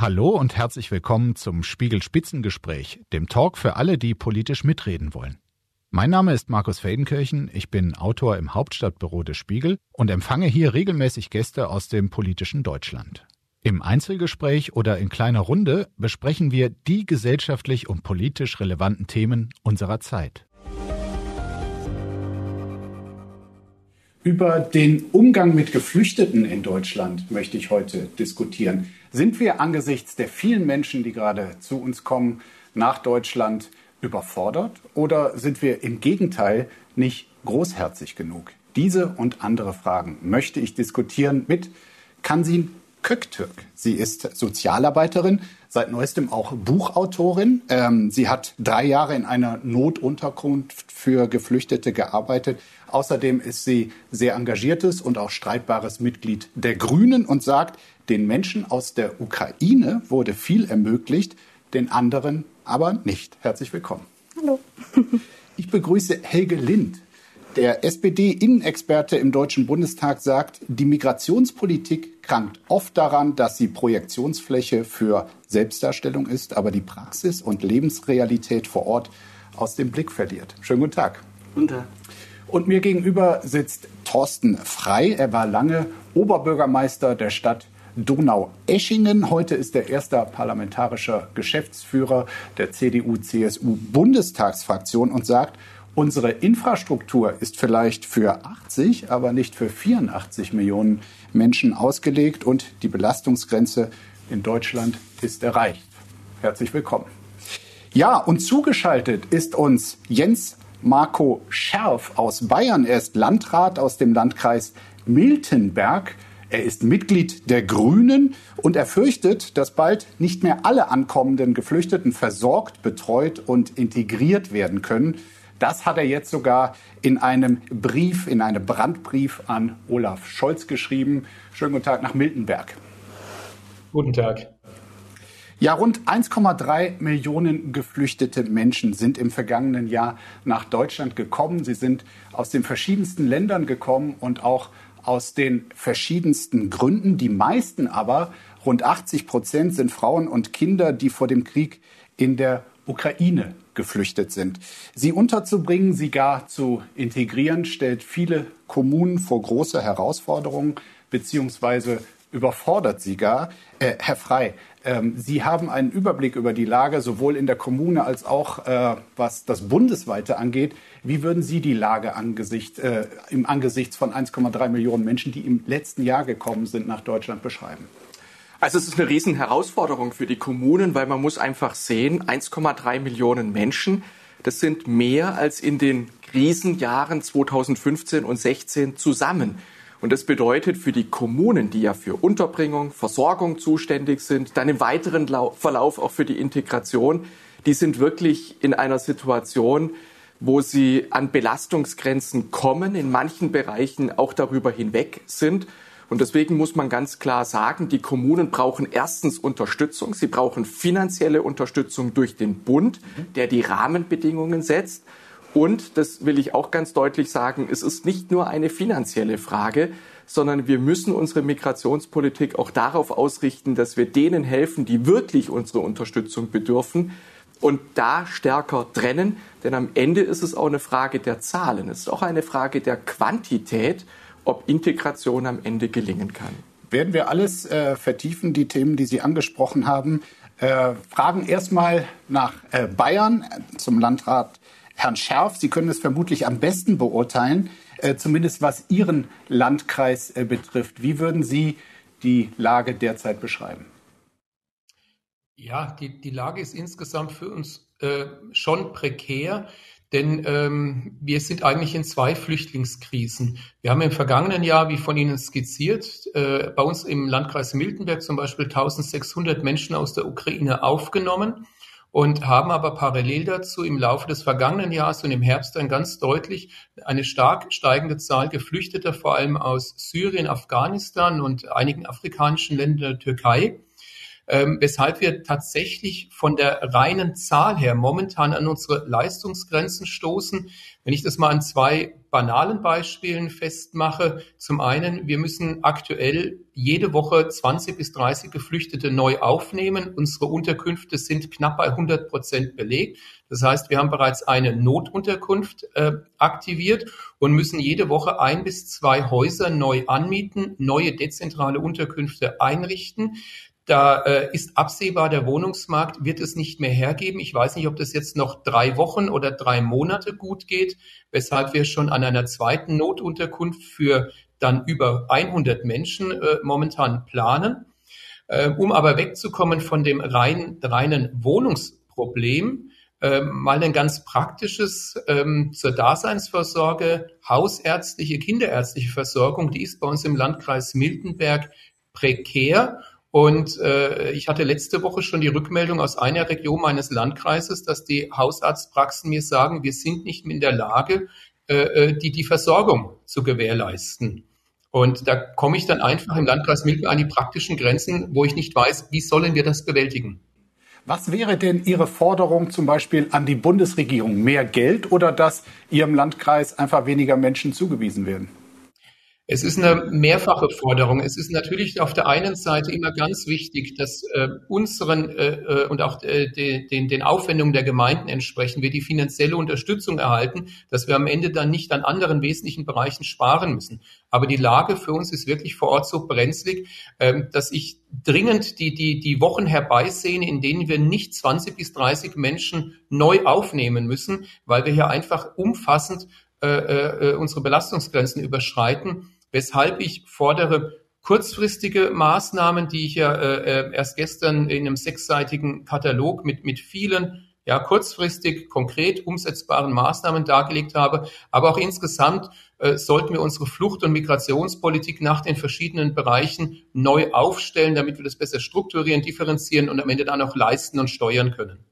Hallo und herzlich willkommen zum Spiegel Spitzengespräch, dem Talk für alle, die politisch mitreden wollen. Mein Name ist Markus Feldenkirchen, ich bin Autor im Hauptstadtbüro des Spiegel und empfange hier regelmäßig Gäste aus dem politischen Deutschland. Im Einzelgespräch oder in kleiner Runde besprechen wir die gesellschaftlich und politisch relevanten Themen unserer Zeit. Über den Umgang mit Geflüchteten in Deutschland möchte ich heute diskutieren. Sind wir angesichts der vielen Menschen, die gerade zu uns kommen, nach Deutschland überfordert oder sind wir im Gegenteil nicht großherzig genug? Diese und andere Fragen möchte ich diskutieren mit Kansin Köktürk. Sie ist Sozialarbeiterin, seit neuestem auch Buchautorin. Ähm, sie hat drei Jahre in einer Notunterkunft für Geflüchtete gearbeitet. Außerdem ist sie sehr engagiertes und auch streitbares Mitglied der Grünen und sagt, den Menschen aus der Ukraine wurde viel ermöglicht, den anderen aber nicht. Herzlich willkommen. Hallo. ich begrüße Helge Lind. Der SPD-Innenexperte im Deutschen Bundestag sagt, die Migrationspolitik krankt oft daran, dass sie Projektionsfläche für Selbstdarstellung ist, aber die Praxis und Lebensrealität vor Ort aus dem Blick verliert. Schönen guten Tag. Guten Tag. Und mir gegenüber sitzt Thorsten Frei. Er war lange Oberbürgermeister der Stadt Donau-Eschingen. Heute ist er erster parlamentarischer Geschäftsführer der CDU-CSU-Bundestagsfraktion und sagt, unsere Infrastruktur ist vielleicht für 80, aber nicht für 84 Millionen Menschen ausgelegt und die Belastungsgrenze in Deutschland ist erreicht. Herzlich willkommen. Ja, und zugeschaltet ist uns Jens Marco Scherf aus Bayern. Er ist Landrat aus dem Landkreis Miltenberg. Er ist Mitglied der Grünen und er fürchtet, dass bald nicht mehr alle ankommenden Geflüchteten versorgt, betreut und integriert werden können. Das hat er jetzt sogar in einem Brief, in einem Brandbrief an Olaf Scholz geschrieben. Schönen guten Tag nach Miltenberg. Guten Tag. Ja, rund 1,3 Millionen geflüchtete Menschen sind im vergangenen Jahr nach Deutschland gekommen. Sie sind aus den verschiedensten Ländern gekommen und auch aus den verschiedensten Gründen. Die meisten aber, rund 80 Prozent, sind Frauen und Kinder, die vor dem Krieg in der Ukraine geflüchtet sind. Sie unterzubringen, sie gar zu integrieren, stellt viele Kommunen vor große Herausforderungen beziehungsweise überfordert sie gar. Äh, Herr Frei, ähm, Sie haben einen Überblick über die Lage sowohl in der Kommune als auch äh, was das Bundesweite angeht. Wie würden Sie die Lage angesicht, äh, im Angesichts von 1,3 Millionen Menschen, die im letzten Jahr gekommen sind, nach Deutschland beschreiben? Also es ist eine riesen Herausforderung für die Kommunen, weil man muss einfach sehen, 1,3 Millionen Menschen, das sind mehr als in den Krisenjahren 2015 und 16 zusammen. Und das bedeutet für die Kommunen, die ja für Unterbringung, Versorgung zuständig sind, dann im weiteren Verlauf auch für die Integration, die sind wirklich in einer Situation, wo sie an Belastungsgrenzen kommen, in manchen Bereichen auch darüber hinweg sind. Und deswegen muss man ganz klar sagen, die Kommunen brauchen erstens Unterstützung. Sie brauchen finanzielle Unterstützung durch den Bund, der die Rahmenbedingungen setzt. Und, das will ich auch ganz deutlich sagen, es ist nicht nur eine finanzielle Frage, sondern wir müssen unsere Migrationspolitik auch darauf ausrichten, dass wir denen helfen, die wirklich unsere Unterstützung bedürfen und da stärker trennen. Denn am Ende ist es auch eine Frage der Zahlen. Es ist auch eine Frage der Quantität, ob Integration am Ende gelingen kann. Werden wir alles äh, vertiefen, die Themen, die Sie angesprochen haben. Äh, fragen erstmal nach äh, Bayern zum Landrat Herrn Scherf. Sie können es vermutlich am besten beurteilen, äh, zumindest was Ihren Landkreis äh, betrifft. Wie würden Sie die Lage derzeit beschreiben? Ja, die, die Lage ist insgesamt für uns äh, schon prekär, denn ähm, wir sind eigentlich in zwei Flüchtlingskrisen. Wir haben im vergangenen Jahr, wie von Ihnen skizziert, äh, bei uns im Landkreis Miltenberg zum Beispiel 1600 Menschen aus der Ukraine aufgenommen und haben aber parallel dazu im Laufe des vergangenen Jahres und im Herbst dann ganz deutlich eine stark steigende Zahl Geflüchteter, vor allem aus Syrien, Afghanistan und einigen afrikanischen Ländern der Türkei, ähm, weshalb wir tatsächlich von der reinen Zahl her momentan an unsere Leistungsgrenzen stoßen. Wenn ich das mal an zwei banalen Beispielen festmache. Zum einen, wir müssen aktuell jede Woche 20 bis 30 Geflüchtete neu aufnehmen. Unsere Unterkünfte sind knapp bei 100 Prozent belegt. Das heißt, wir haben bereits eine Notunterkunft äh, aktiviert und müssen jede Woche ein bis zwei Häuser neu anmieten, neue dezentrale Unterkünfte einrichten. Da äh, ist absehbar, der Wohnungsmarkt wird es nicht mehr hergeben. Ich weiß nicht, ob das jetzt noch drei Wochen oder drei Monate gut geht, weshalb wir schon an einer zweiten Notunterkunft für dann über 100 Menschen äh, momentan planen. Äh, um aber wegzukommen von dem rein, reinen Wohnungsproblem, äh, mal ein ganz praktisches ähm, zur Daseinsvorsorge, hausärztliche, kinderärztliche Versorgung, die ist bei uns im Landkreis Miltenberg prekär und äh, ich hatte letzte Woche schon die Rückmeldung aus einer Region meines Landkreises, dass die Hausarztpraxen mir sagen, wir sind nicht mehr in der Lage, äh, äh, die, die Versorgung zu gewährleisten. Und da komme ich dann einfach im Landkreis Milken an die praktischen Grenzen, wo ich nicht weiß, wie sollen wir das bewältigen. Was wäre denn Ihre Forderung zum Beispiel an die Bundesregierung? Mehr Geld oder dass Ihrem Landkreis einfach weniger Menschen zugewiesen werden? Es ist eine mehrfache Forderung. Es ist natürlich auf der einen Seite immer ganz wichtig, dass äh, unseren äh, äh und auch äh, de, den, den Aufwendungen der Gemeinden entsprechen wir die finanzielle Unterstützung erhalten, dass wir am Ende dann nicht an anderen wesentlichen Bereichen sparen müssen. Aber die Lage für uns ist wirklich vor Ort so brenzlig, äh, dass ich dringend die, die, die Wochen herbeisehen, in denen wir nicht 20 bis 30 Menschen neu aufnehmen müssen, weil wir hier einfach umfassend äh, äh, unsere Belastungsgrenzen überschreiten weshalb ich fordere kurzfristige Maßnahmen, die ich ja äh, äh, erst gestern in einem sechsseitigen Katalog mit, mit vielen ja, kurzfristig konkret umsetzbaren Maßnahmen dargelegt habe. Aber auch insgesamt äh, sollten wir unsere Flucht- und Migrationspolitik nach den verschiedenen Bereichen neu aufstellen, damit wir das besser strukturieren, differenzieren und am Ende dann auch leisten und steuern können.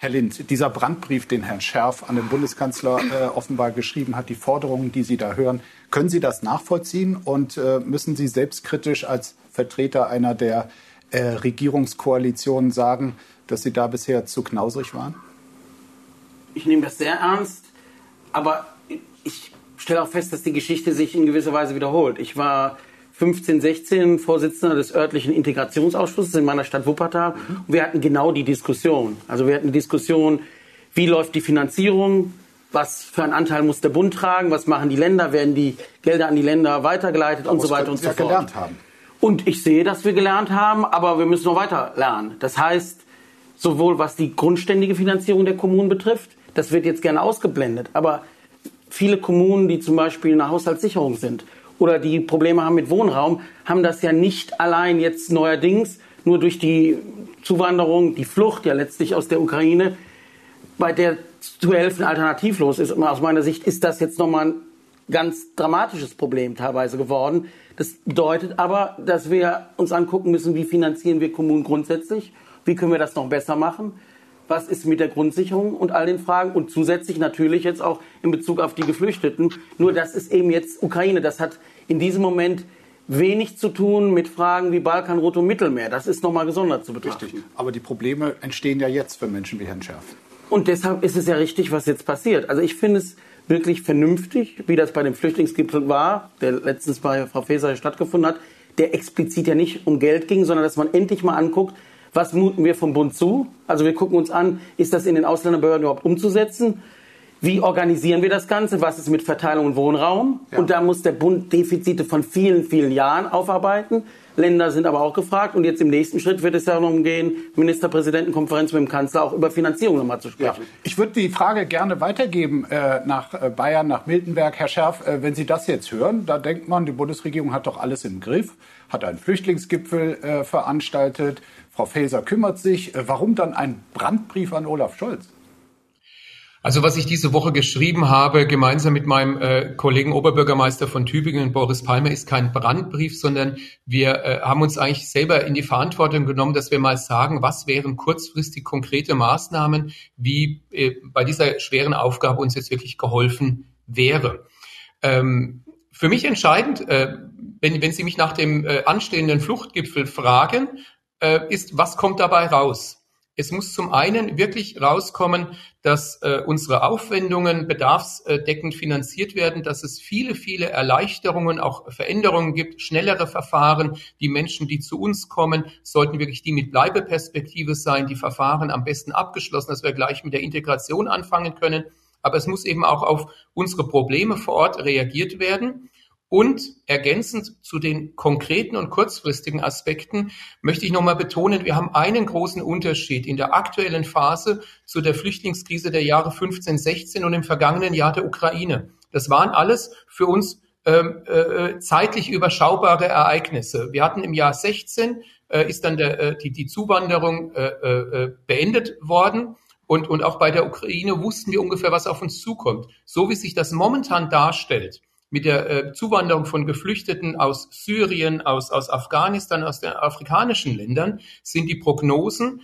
Herr Lind, dieser Brandbrief, den Herrn Scherf an den Bundeskanzler äh, offenbar geschrieben hat, die Forderungen, die Sie da hören, können Sie das nachvollziehen und äh, müssen Sie selbstkritisch als Vertreter einer der äh, Regierungskoalitionen sagen, dass Sie da bisher zu knausrig waren? Ich nehme das sehr ernst, aber ich stelle auch fest, dass die Geschichte sich in gewisser Weise wiederholt. Ich war 15, 16 Vorsitzender des örtlichen Integrationsausschusses in meiner Stadt Wuppertal. Und wir hatten genau die Diskussion. Also wir hatten die Diskussion, wie läuft die Finanzierung, was für einen Anteil muss der Bund tragen, was machen die Länder, werden die Gelder an die Länder weitergeleitet und so weiter und so fort. gelernt haben. Und ich sehe, dass wir gelernt haben, aber wir müssen noch weiter lernen. Das heißt, sowohl was die grundständige Finanzierung der Kommunen betrifft, das wird jetzt gerne ausgeblendet, aber viele Kommunen, die zum Beispiel in der Haushaltssicherung sind oder die Probleme haben mit Wohnraum, haben das ja nicht allein jetzt neuerdings nur durch die Zuwanderung, die Flucht ja letztlich aus der Ukraine, bei der zu helfen alternativlos ist. Und aus meiner Sicht ist das jetzt nochmal ein ganz dramatisches Problem teilweise geworden. Das bedeutet aber, dass wir uns angucken müssen, wie finanzieren wir Kommunen grundsätzlich, wie können wir das noch besser machen, was ist mit der Grundsicherung und all den Fragen und zusätzlich natürlich jetzt auch in Bezug auf die Geflüchteten. Nur das ist eben jetzt Ukraine. Das hat in diesem Moment wenig zu tun mit Fragen wie Balkanroute und Mittelmeer. Das ist nochmal gesondert zu betrachten. Richtig. Aber die Probleme entstehen ja jetzt für Menschen wie Herrn Scherf. Und deshalb ist es ja richtig, was jetzt passiert. Also ich finde es wirklich vernünftig, wie das bei dem Flüchtlingsgipfel war, der letztens bei Frau Faeser stattgefunden hat, der explizit ja nicht um Geld ging, sondern dass man endlich mal anguckt, was muten wir vom Bund zu? Also wir gucken uns an, ist das in den Ausländerbehörden überhaupt umzusetzen? Wie organisieren wir das Ganze? Was ist mit Verteilung und Wohnraum? Ja. Und da muss der Bund Defizite von vielen, vielen Jahren aufarbeiten. Länder sind aber auch gefragt. Und jetzt im nächsten Schritt wird es ja darum gehen, Ministerpräsidentenkonferenz mit dem Kanzler auch über Finanzierung nochmal zu sprechen. Ja. Ich würde die Frage gerne weitergeben äh, nach äh, Bayern, nach Miltenberg. Herr Scherf, äh, wenn Sie das jetzt hören, da denkt man, die Bundesregierung hat doch alles im Griff, hat einen Flüchtlingsgipfel äh, veranstaltet. Frau Faeser kümmert sich. Äh, warum dann ein Brandbrief an Olaf Scholz? Also was ich diese Woche geschrieben habe, gemeinsam mit meinem äh, Kollegen Oberbürgermeister von Tübingen, Boris Palmer, ist kein Brandbrief, sondern wir äh, haben uns eigentlich selber in die Verantwortung genommen, dass wir mal sagen, was wären kurzfristig konkrete Maßnahmen, wie äh, bei dieser schweren Aufgabe uns jetzt wirklich geholfen wäre. Ähm, für mich entscheidend, äh, wenn, wenn Sie mich nach dem äh, anstehenden Fluchtgipfel fragen, ist, was kommt dabei raus? Es muss zum einen wirklich rauskommen, dass äh, unsere Aufwendungen bedarfsdeckend finanziert werden, dass es viele, viele Erleichterungen, auch Veränderungen gibt, schnellere Verfahren. Die Menschen, die zu uns kommen, sollten wirklich die mit Bleibeperspektive sein, die Verfahren am besten abgeschlossen, dass wir gleich mit der Integration anfangen können. Aber es muss eben auch auf unsere Probleme vor Ort reagiert werden. Und ergänzend zu den konkreten und kurzfristigen Aspekten möchte ich nochmal betonen, wir haben einen großen Unterschied in der aktuellen Phase zu der Flüchtlingskrise der Jahre 15, 16 und im vergangenen Jahr der Ukraine. Das waren alles für uns ähm, äh, zeitlich überschaubare Ereignisse. Wir hatten im Jahr 16 äh, ist dann der, äh, die, die Zuwanderung äh, äh, beendet worden. Und, und auch bei der Ukraine wussten wir ungefähr, was auf uns zukommt. So wie sich das momentan darstellt, mit der äh, Zuwanderung von Geflüchteten aus Syrien, aus, aus Afghanistan, aus den afrikanischen Ländern, sind die Prognosen,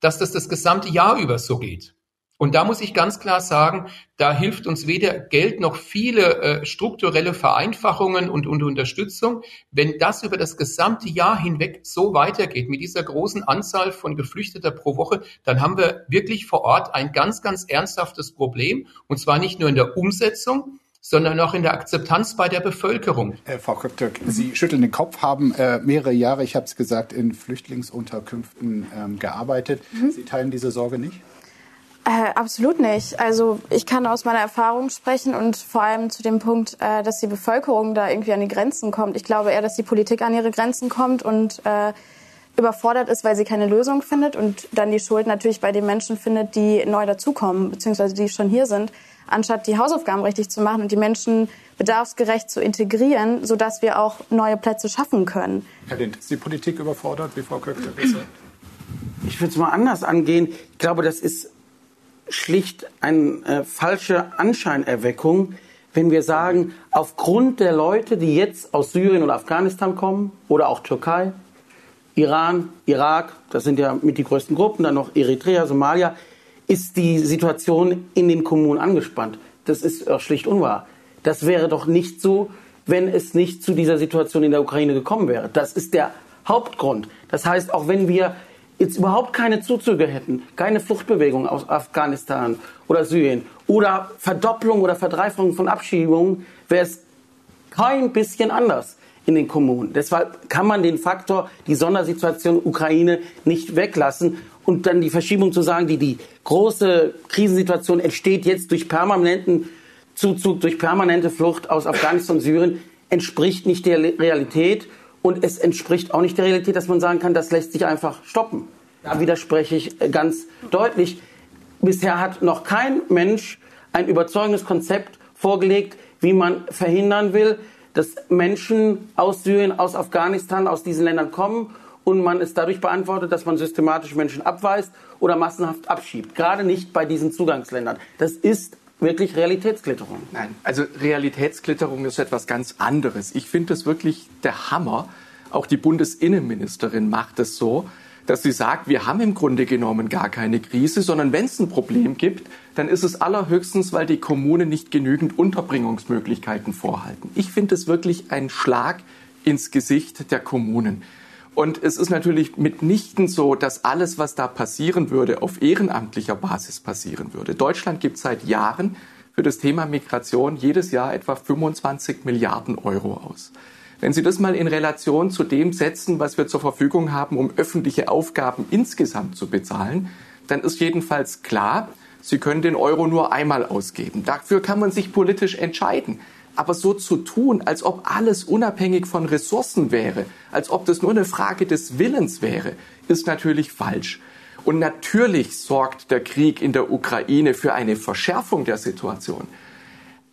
dass das das gesamte Jahr über so geht. Und da muss ich ganz klar sagen, da hilft uns weder Geld noch viele äh, strukturelle Vereinfachungen und, und Unterstützung. Wenn das über das gesamte Jahr hinweg so weitergeht, mit dieser großen Anzahl von Geflüchteter pro Woche, dann haben wir wirklich vor Ort ein ganz, ganz ernsthaftes Problem. Und zwar nicht nur in der Umsetzung, sondern auch in der Akzeptanz bei der Bevölkerung. Äh, Frau Köptök, Sie schütteln den Kopf, haben äh, mehrere Jahre, ich habe es gesagt, in Flüchtlingsunterkünften ähm, gearbeitet. Mhm. Sie teilen diese Sorge nicht? Äh, absolut nicht. Also ich kann aus meiner Erfahrung sprechen und vor allem zu dem Punkt, äh, dass die Bevölkerung da irgendwie an die Grenzen kommt. Ich glaube eher, dass die Politik an ihre Grenzen kommt und äh, überfordert ist, weil sie keine Lösung findet und dann die Schuld natürlich bei den Menschen findet, die neu dazukommen, beziehungsweise die schon hier sind anstatt die Hausaufgaben richtig zu machen und die Menschen bedarfsgerecht zu integrieren, sodass wir auch neue Plätze schaffen können. Herr Lind, ist die Politik überfordert, wie Frau Köckler gesagt Ich würde es mal anders angehen. Ich glaube, das ist schlicht eine äh, falsche Anscheinerweckung, wenn wir sagen, aufgrund der Leute, die jetzt aus Syrien oder Afghanistan kommen oder auch Türkei, Iran, Irak, das sind ja mit die größten Gruppen, dann noch Eritrea, Somalia, ist die Situation in den Kommunen angespannt. Das ist schlicht unwahr. Das wäre doch nicht so, wenn es nicht zu dieser Situation in der Ukraine gekommen wäre. Das ist der Hauptgrund. Das heißt, auch wenn wir jetzt überhaupt keine Zuzüge hätten, keine Fluchtbewegung aus Afghanistan oder Syrien oder Verdopplung oder Verdreifachung von Abschiebungen, wäre es kein bisschen anders in den Kommunen. Deshalb kann man den Faktor, die Sondersituation Ukraine nicht weglassen und dann die Verschiebung zu sagen, die, die große Krisensituation entsteht jetzt durch permanenten Zuzug, durch permanente Flucht aus Afghanistan und Syrien, entspricht nicht der Realität und es entspricht auch nicht der Realität, dass man sagen kann, das lässt sich einfach stoppen. Da widerspreche ich äh, ganz deutlich. Bisher hat noch kein Mensch ein überzeugendes Konzept vorgelegt, wie man verhindern will, dass Menschen aus Syrien, aus Afghanistan, aus diesen Ländern kommen und man es dadurch beantwortet, dass man systematisch Menschen abweist oder massenhaft abschiebt. Gerade nicht bei diesen Zugangsländern. Das ist wirklich Realitätsklitterung. Nein, also Realitätsklitterung ist etwas ganz anderes. Ich finde es wirklich der Hammer. Auch die Bundesinnenministerin macht es so, dass sie sagt, wir haben im Grunde genommen gar keine Krise, sondern wenn es ein Problem gibt, dann ist es allerhöchstens, weil die Kommunen nicht genügend Unterbringungsmöglichkeiten vorhalten. Ich finde es wirklich ein Schlag ins Gesicht der Kommunen. Und es ist natürlich mitnichten so, dass alles, was da passieren würde, auf ehrenamtlicher Basis passieren würde. Deutschland gibt seit Jahren für das Thema Migration jedes Jahr etwa 25 Milliarden Euro aus. Wenn Sie das mal in Relation zu dem setzen, was wir zur Verfügung haben, um öffentliche Aufgaben insgesamt zu bezahlen, dann ist jedenfalls klar, Sie können den Euro nur einmal ausgeben. Dafür kann man sich politisch entscheiden. Aber so zu tun, als ob alles unabhängig von Ressourcen wäre, als ob das nur eine Frage des Willens wäre, ist natürlich falsch. Und natürlich sorgt der Krieg in der Ukraine für eine Verschärfung der Situation.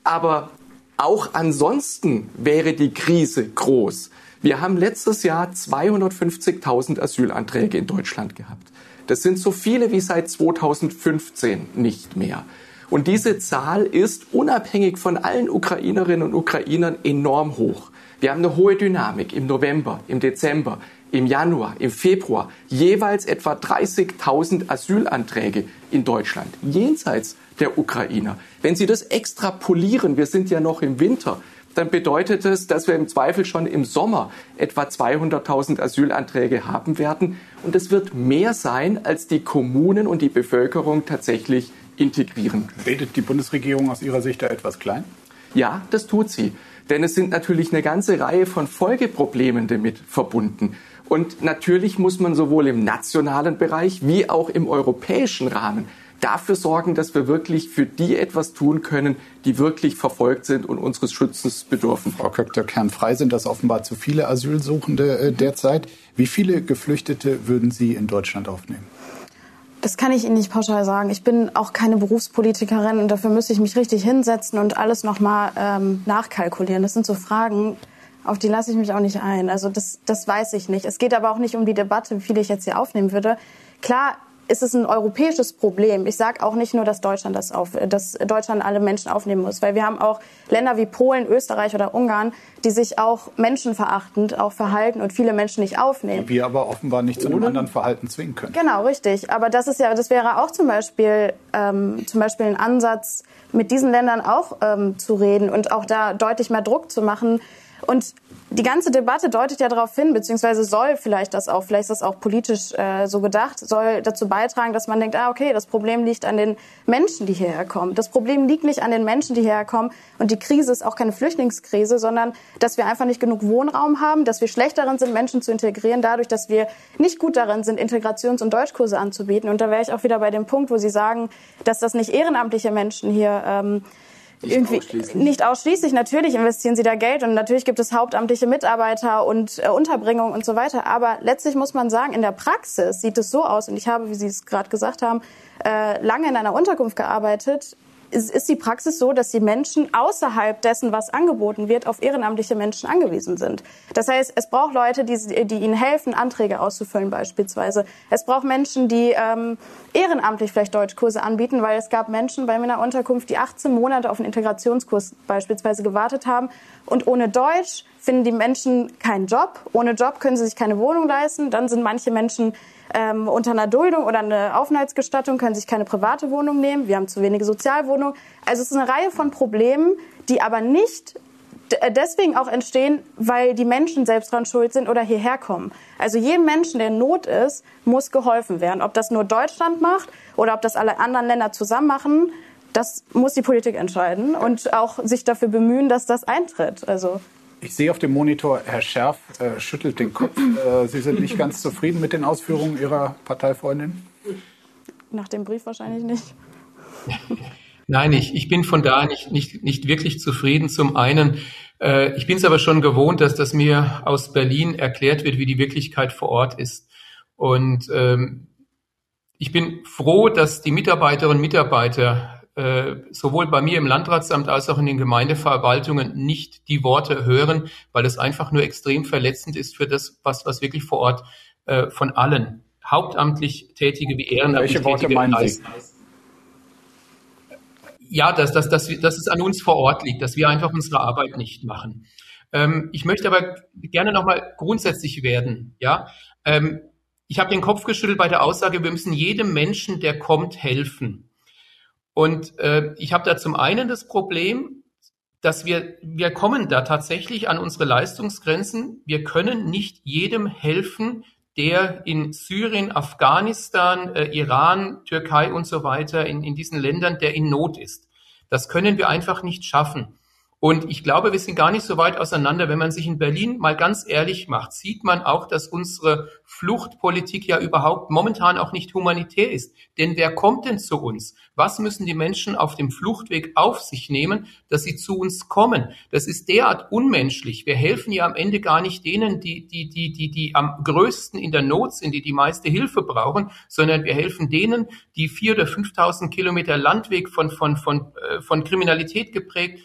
Aber auch ansonsten wäre die Krise groß. Wir haben letztes Jahr 250.000 Asylanträge in Deutschland gehabt. Das sind so viele wie seit 2015 nicht mehr. Und diese Zahl ist unabhängig von allen Ukrainerinnen und Ukrainern enorm hoch. Wir haben eine hohe Dynamik im November, im Dezember, im Januar, im Februar jeweils etwa 30.000 Asylanträge in Deutschland, jenseits der Ukrainer. Wenn Sie das extrapolieren, wir sind ja noch im Winter, dann bedeutet es, dass wir im Zweifel schon im Sommer etwa 200.000 Asylanträge haben werden. Und es wird mehr sein, als die Kommunen und die Bevölkerung tatsächlich integrieren. Redet die Bundesregierung aus Ihrer Sicht da etwas klein? Ja, das tut sie. Denn es sind natürlich eine ganze Reihe von Folgeproblemen damit verbunden. Und natürlich muss man sowohl im nationalen Bereich wie auch im europäischen Rahmen dafür sorgen, dass wir wirklich für die etwas tun können, die wirklich verfolgt sind und unseres Schützens bedürfen. Frau Kökter, kernfrei sind das offenbar zu viele Asylsuchende äh, derzeit. Wie viele Geflüchtete würden Sie in Deutschland aufnehmen? Das kann ich Ihnen nicht pauschal sagen. Ich bin auch keine Berufspolitikerin und dafür müsste ich mich richtig hinsetzen und alles nochmal ähm, nachkalkulieren. Das sind so Fragen, auf die lasse ich mich auch nicht ein. Also das, das weiß ich nicht. Es geht aber auch nicht um die Debatte, wie viele ich jetzt hier aufnehmen würde. Klar ist es ein europäisches Problem. Ich sage auch nicht nur, dass Deutschland das auf, dass Deutschland alle Menschen aufnehmen muss, weil wir haben auch Länder wie Polen, Österreich oder Ungarn, die sich auch menschenverachtend auch verhalten und viele Menschen nicht aufnehmen. Die wir aber offenbar nicht zu einem anderen Verhalten zwingen können. Genau, richtig. Aber das ist ja, das wäre auch zum Beispiel, ähm, zum Beispiel ein Ansatz, mit diesen Ländern auch ähm, zu reden und auch da deutlich mehr Druck zu machen. Und die ganze Debatte deutet ja darauf hin, beziehungsweise soll vielleicht das auch, vielleicht ist das auch politisch äh, so gedacht, soll dazu beitragen, dass man denkt, ah, okay, das Problem liegt an den Menschen, die hierher kommen. Das Problem liegt nicht an den Menschen, die hierher kommen. Und die Krise ist auch keine Flüchtlingskrise, sondern dass wir einfach nicht genug Wohnraum haben, dass wir schlecht darin sind, Menschen zu integrieren, dadurch, dass wir nicht gut darin sind, Integrations- und Deutschkurse anzubieten. Und da wäre ich auch wieder bei dem Punkt, wo Sie sagen, dass das nicht ehrenamtliche Menschen hier ähm, nicht irgendwie ausschließlich. nicht ausschließlich. Natürlich investieren sie da Geld und natürlich gibt es hauptamtliche Mitarbeiter und äh, Unterbringung und so weiter. Aber letztlich muss man sagen, in der Praxis sieht es so aus. Und ich habe, wie Sie es gerade gesagt haben, äh, lange in einer Unterkunft gearbeitet ist, die Praxis so, dass die Menschen außerhalb dessen, was angeboten wird, auf ehrenamtliche Menschen angewiesen sind. Das heißt, es braucht Leute, die, die ihnen helfen, Anträge auszufüllen beispielsweise. Es braucht Menschen, die ähm, ehrenamtlich vielleicht Deutschkurse anbieten, weil es gab Menschen bei meiner Unterkunft, die 18 Monate auf einen Integrationskurs beispielsweise gewartet haben. Und ohne Deutsch finden die Menschen keinen Job. Ohne Job können sie sich keine Wohnung leisten. Dann sind manche Menschen ähm, unter einer Duldung oder einer Aufenthaltsgestattung können sich keine private Wohnung nehmen. Wir haben zu wenige Sozialwohnungen. Also es ist eine Reihe von Problemen, die aber nicht äh, deswegen auch entstehen, weil die Menschen selbst dran schuld sind oder hierher kommen. Also jedem Menschen, der in Not ist, muss geholfen werden. Ob das nur Deutschland macht oder ob das alle anderen Länder zusammen machen, das muss die Politik entscheiden und auch sich dafür bemühen, dass das eintritt. Also ich sehe auf dem Monitor, Herr Scherf äh, schüttelt den Kopf. Äh, Sie sind nicht ganz zufrieden mit den Ausführungen Ihrer Parteifreundin? Nach dem Brief wahrscheinlich nicht. Nein, ich, ich bin von da nicht, nicht, nicht wirklich zufrieden. Zum einen, äh, ich bin es aber schon gewohnt, dass das mir aus Berlin erklärt wird, wie die Wirklichkeit vor Ort ist. Und ähm, ich bin froh, dass die Mitarbeiterinnen und Mitarbeiter sowohl bei mir im Landratsamt als auch in den Gemeindeverwaltungen nicht die Worte hören, weil es einfach nur extrem verletzend ist für das, was, was wirklich vor Ort äh, von allen hauptamtlich Tätige wie ehrenamtlich Welche Worte meinen Sie? Ja, dass, dass, dass, dass es an uns vor Ort liegt, dass wir einfach unsere Arbeit nicht machen. Ähm, ich möchte aber gerne nochmal grundsätzlich werden. Ja, ähm, ich habe den Kopf geschüttelt bei der Aussage, wir müssen jedem Menschen, der kommt, helfen. Und äh, ich habe da zum einen das Problem, dass wir, wir kommen da tatsächlich an unsere Leistungsgrenzen. Wir können nicht jedem helfen, der in Syrien, Afghanistan, äh, Iran, Türkei und so weiter, in, in diesen Ländern, der in Not ist. Das können wir einfach nicht schaffen. Und ich glaube, wir sind gar nicht so weit auseinander. Wenn man sich in Berlin mal ganz ehrlich macht, sieht man auch, dass unsere Fluchtpolitik ja überhaupt momentan auch nicht humanitär ist. Denn wer kommt denn zu uns? Was müssen die Menschen auf dem Fluchtweg auf sich nehmen, dass sie zu uns kommen? Das ist derart unmenschlich. Wir helfen ja am Ende gar nicht denen, die, die, die, die, die am größten in der Not sind, die die meiste Hilfe brauchen, sondern wir helfen denen, die vier oder 5.000 Kilometer Landweg von, von, von, äh, von Kriminalität geprägt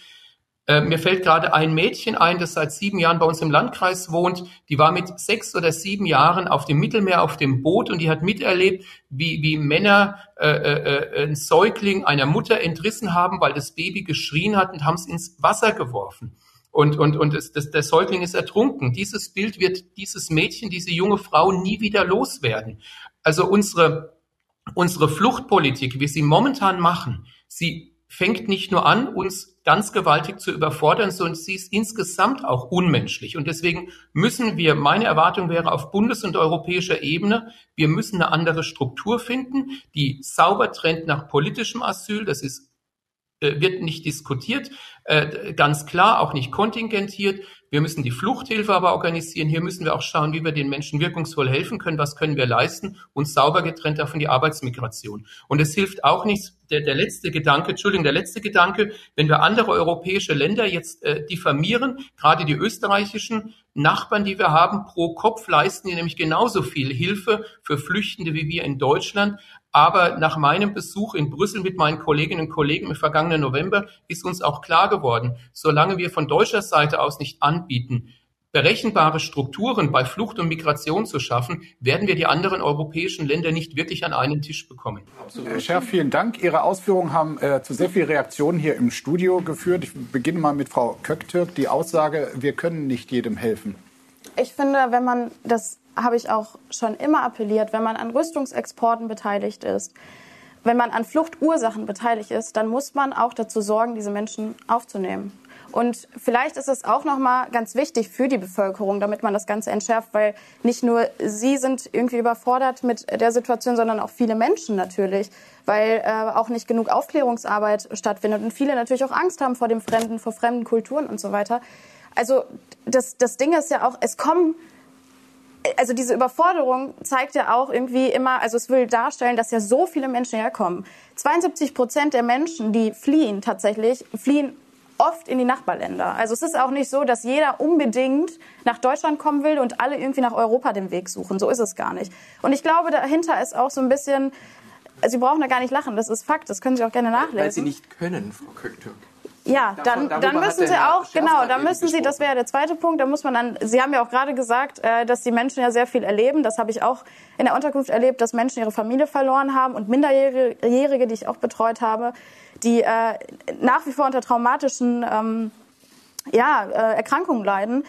äh, mir fällt gerade ein Mädchen ein, das seit sieben Jahren bei uns im Landkreis wohnt. Die war mit sechs oder sieben Jahren auf dem Mittelmeer auf dem Boot und die hat miterlebt, wie, wie Männer äh, äh, äh ein Säugling einer Mutter entrissen haben, weil das Baby geschrien hat und haben es ins Wasser geworfen. Und, und, und es, das, der Säugling ist ertrunken. Dieses Bild wird dieses Mädchen, diese junge Frau nie wieder loswerden. Also unsere, unsere Fluchtpolitik, wie sie momentan machen, sie fängt nicht nur an, uns ganz gewaltig zu überfordern, sondern sie ist insgesamt auch unmenschlich. Und deswegen müssen wir, meine Erwartung wäre auf bundes- und europäischer Ebene, wir müssen eine andere Struktur finden, die sauber trennt nach politischem Asyl. Das ist wird nicht diskutiert, äh, ganz klar, auch nicht kontingentiert. Wir müssen die Fluchthilfe aber organisieren. Hier müssen wir auch schauen, wie wir den Menschen wirkungsvoll helfen können. Was können wir leisten? Und sauber getrennt davon die Arbeitsmigration. Und es hilft auch nichts, der, der letzte Gedanke, Entschuldigung, der letzte Gedanke, wenn wir andere europäische Länder jetzt äh, diffamieren, gerade die österreichischen Nachbarn, die wir haben, pro Kopf leisten die nämlich genauso viel Hilfe für Flüchtende wie wir in Deutschland. Aber nach meinem Besuch in Brüssel mit meinen Kolleginnen und Kollegen im vergangenen November ist uns auch klar geworden, solange wir von deutscher Seite aus nicht anbieten, berechenbare Strukturen bei Flucht und Migration zu schaffen, werden wir die anderen europäischen Länder nicht wirklich an einen Tisch bekommen. Herr Scherf, vielen Dank. Ihre Ausführungen haben äh, zu sehr vielen Reaktionen hier im Studio geführt. Ich beginne mal mit Frau Köktürk. Die Aussage, wir können nicht jedem helfen. Ich finde, wenn man das habe ich auch schon immer appelliert, wenn man an Rüstungsexporten beteiligt ist, wenn man an Fluchtursachen beteiligt ist, dann muss man auch dazu sorgen, diese Menschen aufzunehmen. Und vielleicht ist es auch noch mal ganz wichtig für die Bevölkerung, damit man das Ganze entschärft, weil nicht nur sie sind irgendwie überfordert mit der Situation, sondern auch viele Menschen natürlich, weil äh, auch nicht genug Aufklärungsarbeit stattfindet und viele natürlich auch Angst haben vor dem Fremden, vor fremden Kulturen und so weiter. Also das, das Ding ist ja auch, es kommen also diese Überforderung zeigt ja auch irgendwie immer, also es will darstellen, dass ja so viele Menschen herkommen. 72 Prozent der Menschen, die fliehen tatsächlich, fliehen oft in die Nachbarländer. Also es ist auch nicht so, dass jeder unbedingt nach Deutschland kommen will und alle irgendwie nach Europa den Weg suchen. So ist es gar nicht. Und ich glaube, dahinter ist auch so ein bisschen, Sie brauchen da gar nicht lachen, das ist Fakt, das können Sie auch gerne nachlesen. Weil Sie nicht können, Frau Köktürk. Ja, dann, dann müssen Sie auch, genau, dann müssen Sie, das wäre der zweite Punkt, da muss man dann, Sie haben ja auch gerade gesagt, äh, dass die Menschen ja sehr viel erleben. Das habe ich auch in der Unterkunft erlebt, dass Menschen ihre Familie verloren haben und Minderjährige, die ich auch betreut habe, die äh, nach wie vor unter traumatischen ähm, ja, äh, Erkrankungen leiden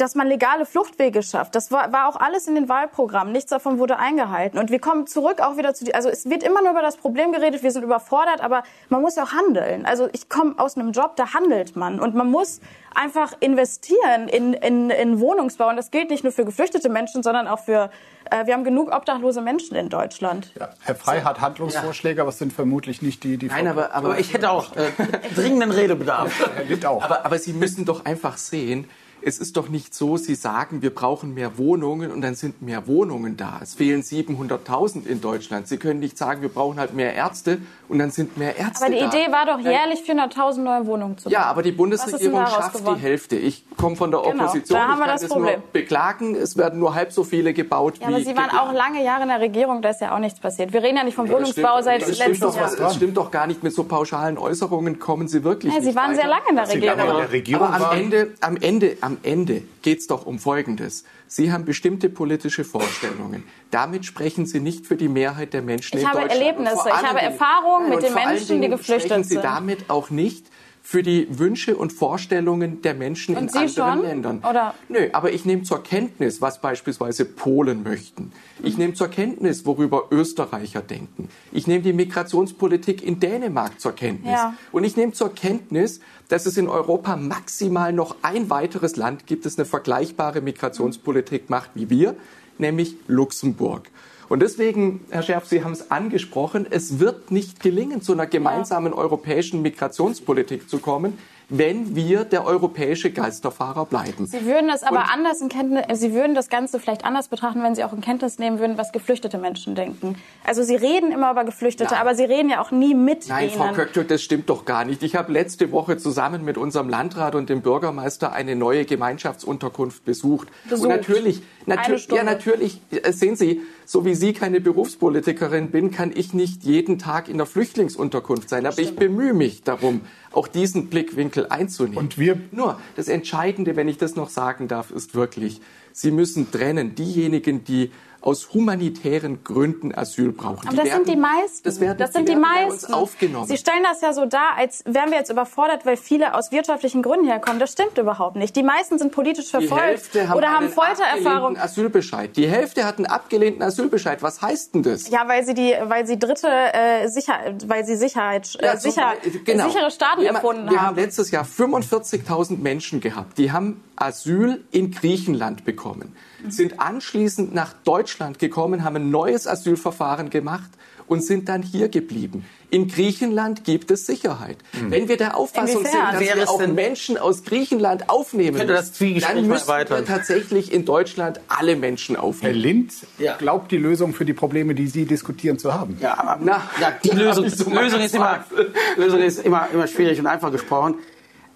dass man legale Fluchtwege schafft. Das war, war auch alles in den Wahlprogrammen. Nichts davon wurde eingehalten. Und wir kommen zurück auch wieder zu, die, also es wird immer nur über das Problem geredet, wir sind überfordert, aber man muss ja auch handeln. Also ich komme aus einem Job, da handelt man. Und man muss einfach investieren in, in, in Wohnungsbau. Und das gilt nicht nur für geflüchtete Menschen, sondern auch für, äh, wir haben genug obdachlose Menschen in Deutschland. Ja, Herr Frey hat Handlungsvorschläge, aber es sind vermutlich nicht die, die... Nein, aber, aber ich hätte auch äh, dringenden Redebedarf. Herr Litt auch. Aber, aber Sie müssen doch einfach sehen, es ist doch nicht so, Sie sagen, wir brauchen mehr Wohnungen und dann sind mehr Wohnungen da. Es fehlen 700.000 in Deutschland. Sie können nicht sagen, wir brauchen halt mehr Ärzte und dann sind mehr Ärzte da. Aber die da. Idee war doch jährlich 400.000 neue Wohnungen zu bauen. Ja, aber die Bundesregierung schafft die Hälfte. Ich komme von der genau, Opposition. Da haben wir ich das, das Problem. nur beklagen. Es werden nur halb so viele gebaut ja, wie Aber Sie waren geplant. auch lange Jahre in der Regierung, da ist ja auch nichts passiert. Wir reden ja nicht vom Wohnungsbau stimmt, seit letztem Jahr. Das stimmt doch gar nicht. Mit so pauschalen Äußerungen kommen Sie wirklich ja, Sie nicht waren weiter. sehr lange in der Regierung. in der Regierung aber am. Ende, am Ende, am Ende geht es doch um Folgendes. Sie haben bestimmte politische Vorstellungen. Damit sprechen Sie nicht für die Mehrheit der Menschen Ich in habe Deutschland. Erlebnisse, Und vor ich habe Erfahrungen mit den Menschen, die geflüchtet sprechen Sie sind. damit auch nicht für die Wünsche und Vorstellungen der Menschen Und in Sie anderen schon? Ländern. Oder? Nö, aber ich nehme zur Kenntnis, was beispielsweise Polen möchten. Ich nehme zur Kenntnis, worüber Österreicher denken. Ich nehme die Migrationspolitik in Dänemark zur Kenntnis. Ja. Und ich nehme zur Kenntnis, dass es in Europa maximal noch ein weiteres Land gibt, das eine vergleichbare Migrationspolitik macht wie wir, nämlich Luxemburg. Und deswegen, Herr Scherf, Sie haben es angesprochen, es wird nicht gelingen, zu einer gemeinsamen europäischen Migrationspolitik zu kommen, wenn wir der europäische Geisterfahrer bleiben. Sie würden das aber Und- anders in Kenntnis, äh, Sie würden das Ganze vielleicht anders betrachten, wenn Sie auch in Kenntnis nehmen würden, was geflüchtete Menschen denken. Also Sie reden immer über Geflüchtete, Nein. aber Sie reden ja auch nie mit Nein, ihnen. Frau Köcktöck, das stimmt doch gar nicht. Ich habe letzte Woche zusammen mit unserem Landrat und dem Bürgermeister eine neue Gemeinschaftsunterkunft besucht. Besucht. Und natürlich, Eine natürlich, Stunde. ja, natürlich, äh, sehen Sie, so wie Sie keine Berufspolitikerin bin, kann ich nicht jeden Tag in der Flüchtlingsunterkunft sein. Aber ich bemühe mich darum, auch diesen Blickwinkel einzunehmen. Und wir- Nur, das Entscheidende, wenn ich das noch sagen darf, ist wirklich, Sie müssen trennen diejenigen, die aus humanitären Gründen Asyl brauchen. Aber die das werden, sind die meisten. Das, werden, das sind die, die meisten. aufgenommen. Sie stellen das ja so dar, als wären wir jetzt überfordert, weil viele aus wirtschaftlichen Gründen herkommen. Das stimmt überhaupt nicht. Die meisten sind politisch verfolgt haben oder haben Foltererfahrung. Asylbescheid. Die Hälfte hat einen abgelehnten Asylbescheid. Was heißt denn das? Ja, weil sie die, weil sie dritte äh, Sicher, weil sie Sicherheit, äh, ja, sicher, genau. sichere Staaten wir erfunden haben. Wir haben letztes Jahr 45.000 Menschen gehabt, die haben Asyl in Griechenland bekommen, sind anschließend nach Deutschland gekommen, haben ein neues Asylverfahren gemacht und sind dann hier geblieben. In Griechenland gibt es Sicherheit. Mhm. Wenn wir der Auffassung Inwiefern? sind, dass wir auch Menschen aus Griechenland aufnehmen, dann müssen wir tatsächlich in Deutschland alle Menschen aufnehmen. Herr Lind ja. glaubt, die Lösung für die Probleme, die Sie diskutieren, zu haben. Ja, aber na, ja, die Lösung, Lösung, ist immer, Lösung ist immer, immer schwierig und einfach gesprochen.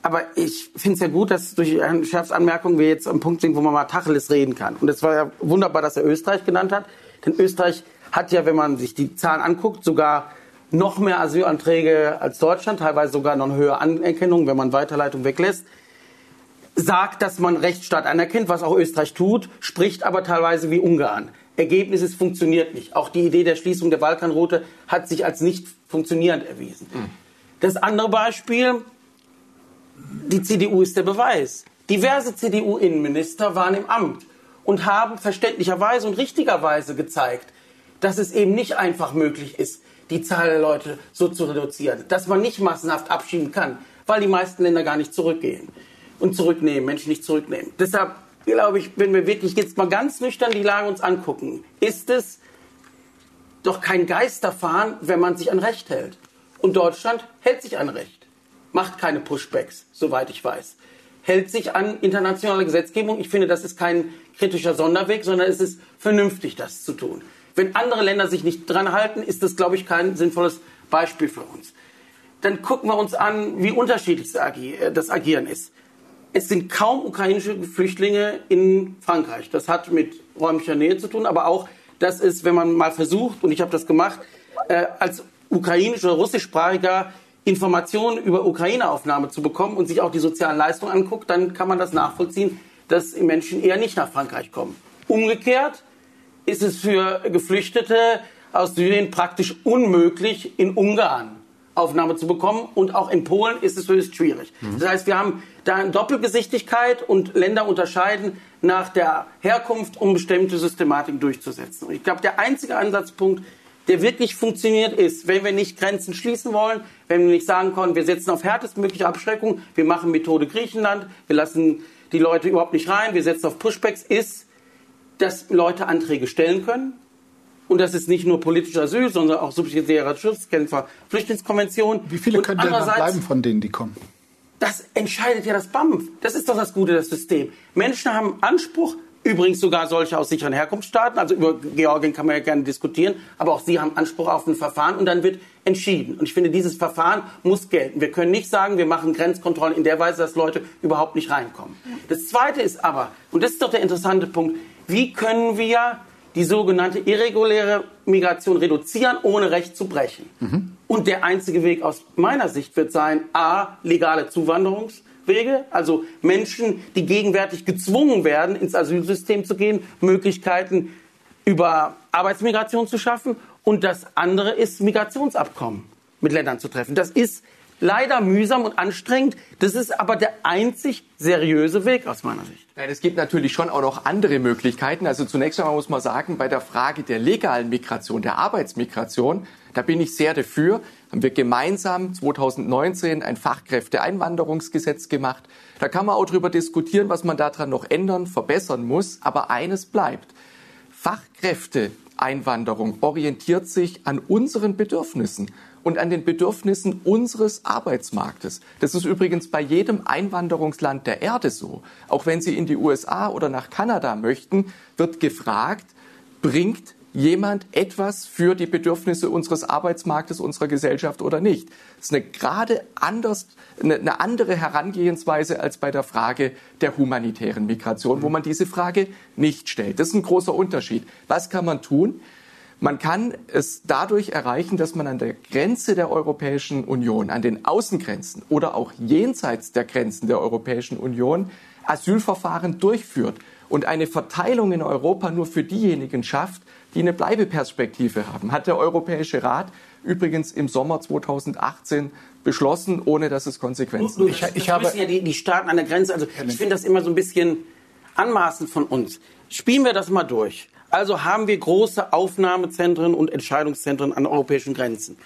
Aber ich finde es ja gut, dass durch eine Schärfsanmerkung wir jetzt am Punkt sind, wo man mal Tacheles reden kann. Und es war ja wunderbar, dass er Österreich genannt hat. Denn Österreich hat ja, wenn man sich die Zahlen anguckt, sogar noch mehr Asylanträge als Deutschland, teilweise sogar noch eine höhere Anerkennung, wenn man Weiterleitung weglässt. Sagt, dass man Rechtsstaat anerkennt, was auch Österreich tut, spricht aber teilweise wie Ungarn. Ergebnis ist, funktioniert nicht. Auch die Idee der Schließung der Balkanroute hat sich als nicht funktionierend erwiesen. Mhm. Das andere Beispiel, die CDU ist der Beweis. Diverse CDU-Innenminister waren im Amt und haben verständlicherweise und richtigerweise gezeigt, dass es eben nicht einfach möglich ist, die Zahl der Leute so zu reduzieren, dass man nicht massenhaft abschieben kann, weil die meisten Länder gar nicht zurückgehen und zurücknehmen, Menschen nicht zurücknehmen. Deshalb glaube ich, wenn wir wirklich jetzt mal ganz nüchtern die Lage uns angucken, ist es doch kein Geisterfahren, wenn man sich an Recht hält. Und Deutschland hält sich an Recht macht keine Pushbacks, soweit ich weiß. Hält sich an internationale Gesetzgebung. Ich finde, das ist kein kritischer Sonderweg, sondern es ist vernünftig, das zu tun. Wenn andere Länder sich nicht dran halten, ist das, glaube ich, kein sinnvolles Beispiel für uns. Dann gucken wir uns an, wie unterschiedlich das Agieren ist. Es sind kaum ukrainische Flüchtlinge in Frankreich. Das hat mit räumlicher Nähe zu tun, aber auch, dass es, wenn man mal versucht, und ich habe das gemacht, äh, als ukrainisch oder russischsprachiger Informationen über Ukraine-Aufnahme zu bekommen und sich auch die sozialen Leistungen anguckt, dann kann man das nachvollziehen, dass Menschen eher nicht nach Frankreich kommen. Umgekehrt ist es für Geflüchtete aus Syrien praktisch unmöglich, in Ungarn Aufnahme zu bekommen und auch in Polen ist es höchst schwierig. Mhm. Das heißt, wir haben da eine Doppelgesichtigkeit und Länder unterscheiden nach der Herkunft, um bestimmte Systematiken durchzusetzen. Und ich glaube, der einzige Ansatzpunkt der wirklich funktioniert, ist, wenn wir nicht Grenzen schließen wollen, wenn wir nicht sagen können, wir setzen auf härtestmögliche Abschreckung, wir machen Methode Griechenland, wir lassen die Leute überhaupt nicht rein, wir setzen auf Pushbacks, ist, dass Leute Anträge stellen können. Und das ist nicht nur politischer Asyl, sondern auch subsidiärer Schutz, Genfer Flüchtlingskonvention. Wie viele und können denn bleiben von denen, die kommen? Das entscheidet ja das BAMF. Das ist doch das Gute des Systems. Menschen haben Anspruch Übrigens sogar solche aus sicheren Herkunftsstaaten. Also über Georgien kann man ja gerne diskutieren. Aber auch sie haben Anspruch auf ein Verfahren und dann wird entschieden. Und ich finde, dieses Verfahren muss gelten. Wir können nicht sagen, wir machen Grenzkontrollen in der Weise, dass Leute überhaupt nicht reinkommen. Das Zweite ist aber, und das ist doch der interessante Punkt, wie können wir die sogenannte irreguläre Migration reduzieren, ohne Recht zu brechen? Mhm. Und der einzige Weg aus meiner Sicht wird sein, a, legale Zuwanderungs- Wege, also Menschen, die gegenwärtig gezwungen werden, ins Asylsystem zu gehen, Möglichkeiten über Arbeitsmigration zu schaffen. Und das andere ist Migrationsabkommen mit Ländern zu treffen. Das ist leider mühsam und anstrengend. Das ist aber der einzig seriöse Weg aus meiner Sicht. Nein, es gibt natürlich schon auch noch andere Möglichkeiten. Also zunächst einmal muss man sagen, bei der Frage der legalen Migration, der Arbeitsmigration, da bin ich sehr dafür. Haben wir gemeinsam 2019 ein Fachkräfteeinwanderungsgesetz gemacht. Da kann man auch darüber diskutieren, was man daran noch ändern, verbessern muss. Aber eines bleibt. Fachkräfteeinwanderung orientiert sich an unseren Bedürfnissen und an den Bedürfnissen unseres Arbeitsmarktes. Das ist übrigens bei jedem Einwanderungsland der Erde so. Auch wenn Sie in die USA oder nach Kanada möchten, wird gefragt, bringt jemand etwas für die Bedürfnisse unseres Arbeitsmarktes, unserer Gesellschaft oder nicht. Das ist eine gerade anders, eine, andere Herangehensweise als bei der Frage der humanitären Migration, wo man diese Frage nicht stellt. Das ist ein großer Unterschied. Was kann man tun? Man kann es dadurch erreichen, dass man an der Grenze der Europäischen Union, an den Außengrenzen oder auch jenseits der Grenzen der Europäischen Union Asylverfahren durchführt und eine Verteilung in Europa nur für diejenigen schafft, die eine Bleibeperspektive haben. Hat der Europäische Rat übrigens im Sommer 2018 beschlossen, ohne dass es Konsequenzen gibt. Ich, ich habe ja die, die Staaten an der Grenze. Also ich finde das immer so ein bisschen anmaßend von uns. Spielen wir das mal durch. Also haben wir große Aufnahmezentren und Entscheidungszentren an europäischen Grenzen.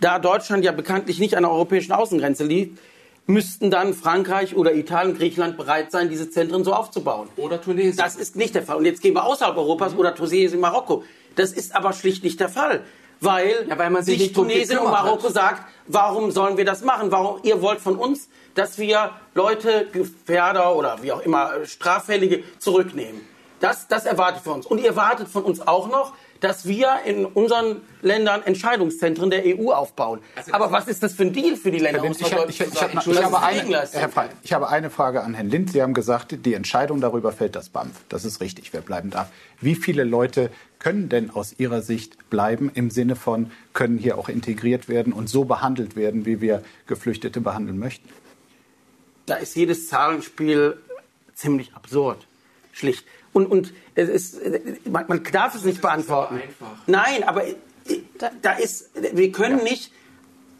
Da Deutschland ja bekanntlich nicht an der europäischen Außengrenze liegt, müssten dann Frankreich oder Italien, Griechenland bereit sein, diese Zentren so aufzubauen. Oder Tunesien. Das ist nicht der Fall. Und jetzt gehen wir außerhalb Europas mhm. oder Tunesien, Marokko. Das ist aber schlicht nicht der Fall. Weil, ja, weil man sich, sich Tunesien und Marokko hat. sagt, warum sollen wir das machen? Warum, ihr wollt von uns, dass wir Leute, Gefährder oder wie auch immer, Straffällige zurücknehmen. Das, das erwartet von uns. Und ihr erwartet von uns auch noch, dass wir in unseren Ländern Entscheidungszentren der EU aufbauen. Also, Aber was ist das für ein Deal für die Länder? Ich, ich, ich, ich habe eine, Herr Frey, ich habe eine Frage an Herrn Lind. Sie haben gesagt, die Entscheidung darüber fällt das BAMF. Das ist richtig, wer bleiben darf. Wie viele Leute können denn aus Ihrer Sicht bleiben im Sinne von, können hier auch integriert werden und so behandelt werden, wie wir Geflüchtete behandeln möchten? Da ist jedes Zahlenspiel ziemlich absurd. Schlicht. Und, und es ist, man, man darf es nicht beantworten. Nein, aber da ist, wir können ja. nicht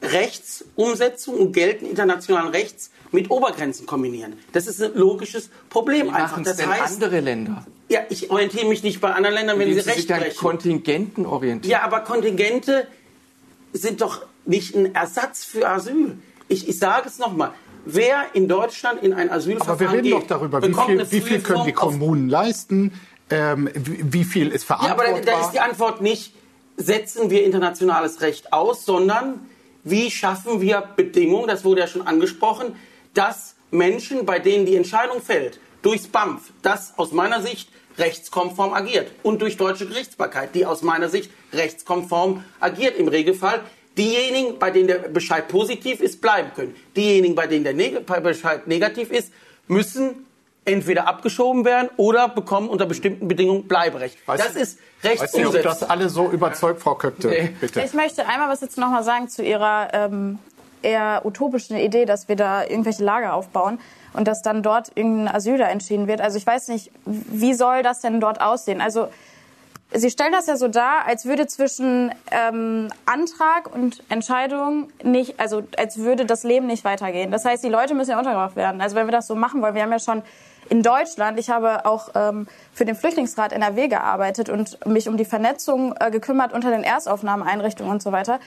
Rechtsumsetzung und Gelten internationalen Rechts mit Obergrenzen kombinieren. Das ist ein logisches Problem Wie einfach. Das denn heißt, andere Länder. Ja, ich orientiere mich nicht bei anderen Ländern, wenn sie, sie Recht sich brechen. Kontingenten orientieren. Ja, aber Kontingente sind doch nicht ein Ersatz für Asyl. Ich, ich sage es nochmal. Wer in Deutschland in ein Asylverfahren Aber wir reden geht, doch darüber, wie viel, wie viel können die Kommunen leisten, ähm, wie, wie, viel ist verantwortbar. Ja, aber da, da ist die Antwort nicht, setzen wir internationales Recht aus, sondern wie schaffen wir Bedingungen, das wurde ja schon angesprochen, dass Menschen, bei denen die Entscheidung fällt, durchs BAMF, das aus meiner Sicht rechtskonform agiert und durch deutsche Gerichtsbarkeit, die aus meiner Sicht rechtskonform agiert im Regelfall, Diejenigen, bei denen der Bescheid positiv ist, bleiben können. Diejenigen, bei denen der Neg Bescheid negativ ist, müssen entweder abgeschoben werden oder bekommen unter bestimmten Bedingungen Bleiberecht. Weiß das ist Rechtsumsetzung. Weiß nicht, ob das alle so überzeugt, Frau Köpte. Nee. Bitte. Ich möchte einmal was jetzt noch mal sagen zu Ihrer ähm, eher utopischen Idee, dass wir da irgendwelche Lager aufbauen und dass dann dort irgendein Asyl da entschieden wird. Also ich weiß nicht, wie soll das denn dort aussehen? Also Sie stellen das ja so dar, als würde zwischen ähm, Antrag und Entscheidung nicht, also als würde das Leben nicht weitergehen. Das heißt, die Leute müssen ja untergebracht werden. Also wenn wir das so machen wollen, wir haben ja schon in Deutschland, ich habe auch ähm, für den Flüchtlingsrat NRW gearbeitet und mich um die Vernetzung äh, gekümmert unter den Erstaufnahmeeinrichtungen und so weiter.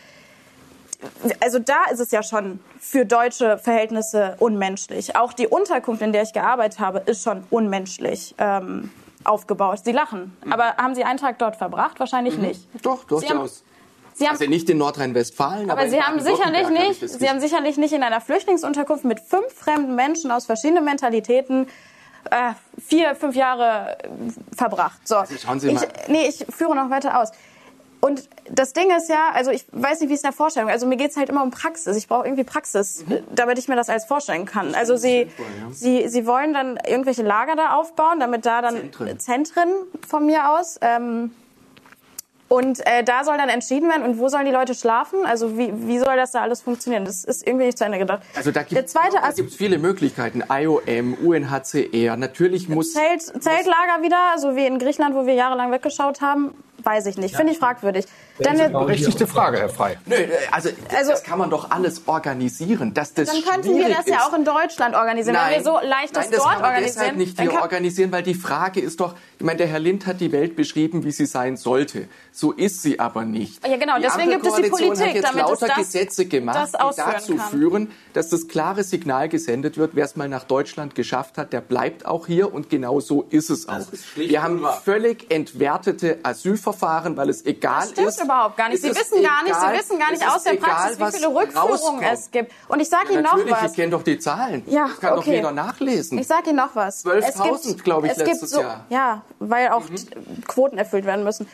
Also da ist es ja schon für deutsche Verhältnisse unmenschlich. Auch die Unterkunft, in der ich gearbeitet habe, ist schon unmenschlich. Ähm, aufgebaut. Sie lachen. Mhm. Aber haben Sie einen Tag dort verbracht? Wahrscheinlich mhm. nicht. Doch, durchaus. Sie haben, also nicht in Nordrhein-Westfalen, aber, aber Sie haben sicherlich nicht, Sie haben sicherlich nicht in einer Flüchtlingsunterkunft mit fünf fremden Menschen aus verschiedenen Mentalitäten äh, vier, fünf Jahre verbracht. So. Also schauen Sie mal. Ich, nee, ich führe noch weiter aus. Und das Ding ist ja, also ich weiß nicht, wie es in der Vorstellung Also mir geht es halt immer um Praxis. Ich brauche irgendwie Praxis, mhm. damit ich mir das alles vorstellen kann. Also sie, sinnvoll, ja. sie, sie wollen dann irgendwelche Lager da aufbauen, damit da dann Zentren, Zentren von mir aus. Ähm, und äh, da soll dann entschieden werden, und wo sollen die Leute schlafen? Also wie, wie soll das da alles funktionieren? Das ist irgendwie nicht zu Ende gedacht. Also da gibt es viele Möglichkeiten. IOM, UNHCR, natürlich muss... Zelt, Zeltlager wieder, so wie in Griechenland, wo wir jahrelang weggeschaut haben. Weiß ich nicht. Finde ich fragwürdig. Dann eine berechtigte Frage, Herr Frey. Nö, also, also, das kann man doch alles organisieren. Dass das dann könnten wir das ja auch in Deutschland organisieren, nein, wenn wir so leicht das, nein, das dort kann man organisieren. deshalb nicht hier organisieren, weil die Frage ist doch, ich meine, der Herr Lind hat die Welt beschrieben, wie sie sein sollte. So ist sie aber nicht. Ja, genau. Die Deswegen gibt es die Politik, hat jetzt damit lauter das, Gesetze gemacht, die dazu kann. führen, dass das klare Signal gesendet wird, wer es mal nach Deutschland geschafft hat, der bleibt auch hier und genau so ist es auch. Wir haben völlig entwertete Asylverfahren, weil es egal das stimmt ist. überhaupt gar nicht. Sie wissen gar nicht, Sie wissen gar nicht aus der Praxis, wie viele Rückführungen es gibt. Und ich sage Ihnen noch was. Natürlich, ich kenne doch die Zahlen. Ja, das kann okay. doch jeder nachlesen. Ich sage Ihnen noch was. 12.000, glaube ich, letztes so, Jahr. Ja, weil auch mhm. Quoten erfüllt werden müssen.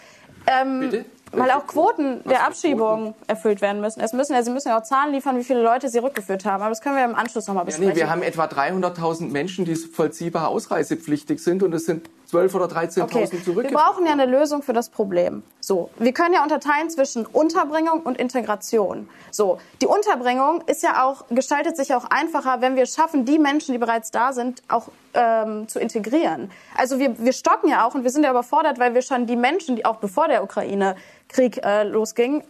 Ähm, Bitte? Weil auch Quoten der Abschiebung erfüllt werden müssen. Es müssen ja, Sie müssen ja auch Zahlen liefern, wie viele Leute Sie rückgeführt haben. Aber das können wir im Anschluss nochmal besprechen. Ja, nee, wir haben etwa 300.000 Menschen, die vollziehbar ausreisepflichtig sind. Und es sind 12 oder 13.000 okay. zurückgeführt. Wir brauchen ja eine Lösung für das Problem. So, wir können ja unterteilen zwischen Unterbringung und Integration. So, die Unterbringung ist ja auch gestaltet sich auch einfacher, wenn wir schaffen, die Menschen, die bereits da sind, auch ähm, zu integrieren. Also wir, wir stocken ja auch und wir sind ja überfordert, weil wir schon die Menschen, die auch bevor der Ukraine Krieg äh, losging,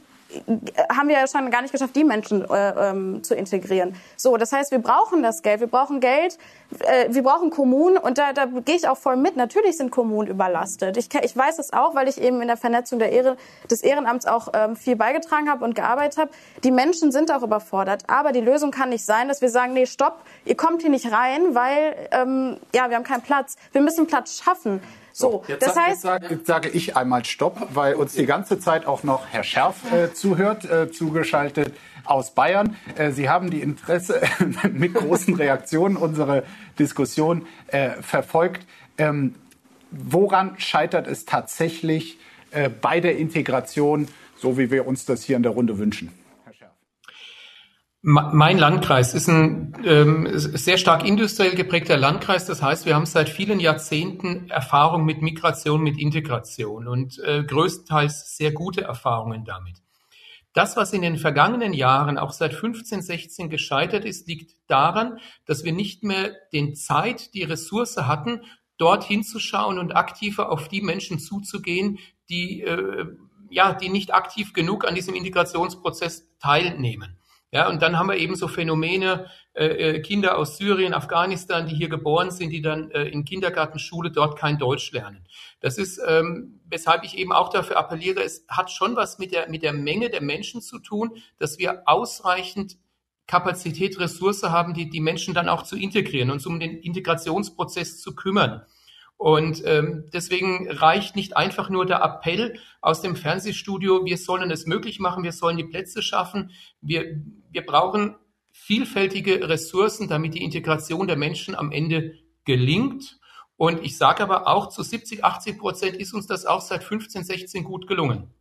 haben wir ja schon gar nicht geschafft, die Menschen äh, ähm, zu integrieren. So, das heißt, wir brauchen das Geld, wir brauchen Geld, äh, wir brauchen Kommunen und da, da gehe ich auch voll mit. Natürlich sind Kommunen überlastet. Ich, ich weiß das auch, weil ich eben in der Vernetzung der Ehre, des Ehrenamts auch ähm, viel beigetragen habe und gearbeitet habe. Die Menschen sind auch überfordert, aber die Lösung kann nicht sein, dass wir sagen, nee, stopp, ihr kommt hier nicht rein, weil ähm, ja, wir haben keinen Platz. Wir müssen Platz schaffen. So, jetzt, das heißt, jetzt sage, jetzt sage, ich einmal Stopp, weil uns die ganze Zeit auch noch Herr Scherf äh, zuhört, äh, zugeschaltet aus Bayern. Äh, Sie haben die Interesse mit großen Reaktionen unsere Diskussion äh, verfolgt. Ähm, woran scheitert es tatsächlich äh, bei der Integration, so wie wir uns das hier in der Runde wünschen? Mein Landkreis ist ein ähm, sehr stark industriell geprägter Landkreis. Das heißt, wir haben seit vielen Jahrzehnten Erfahrung mit Migration, mit Integration und äh, größtenteils sehr gute Erfahrungen damit. Das, was in den vergangenen Jahren auch seit 15, 16 gescheitert ist, liegt daran, dass wir nicht mehr den Zeit, die Ressource hatten, dort hinzuschauen und aktiver auf die Menschen zuzugehen, die, äh, ja, die nicht aktiv genug an diesem Integrationsprozess teilnehmen. Ja, und dann haben wir eben so Phänomene, äh, äh, Kinder aus Syrien, Afghanistan, die hier geboren sind, die dann äh, in Kindergartenschule dort kein Deutsch lernen. Das ist, ähm, weshalb ich eben auch dafür appelliere, es hat schon was mit der, mit der Menge der Menschen zu tun, dass wir ausreichend Kapazität, Ressource haben, die, die Menschen dann auch zu integrieren, uns um den Integrationsprozess zu kümmern. Und ähm, deswegen reicht nicht einfach nur der Appell aus dem Fernsehstudio, wir sollen es möglich machen, wir sollen die Plätze schaffen. Wir, wir brauchen vielfältige Ressourcen, damit die Integration der Menschen am Ende gelingt. Und ich sage aber auch, zu 70, 80 Prozent ist uns das auch seit 15, 16 gut gelungen.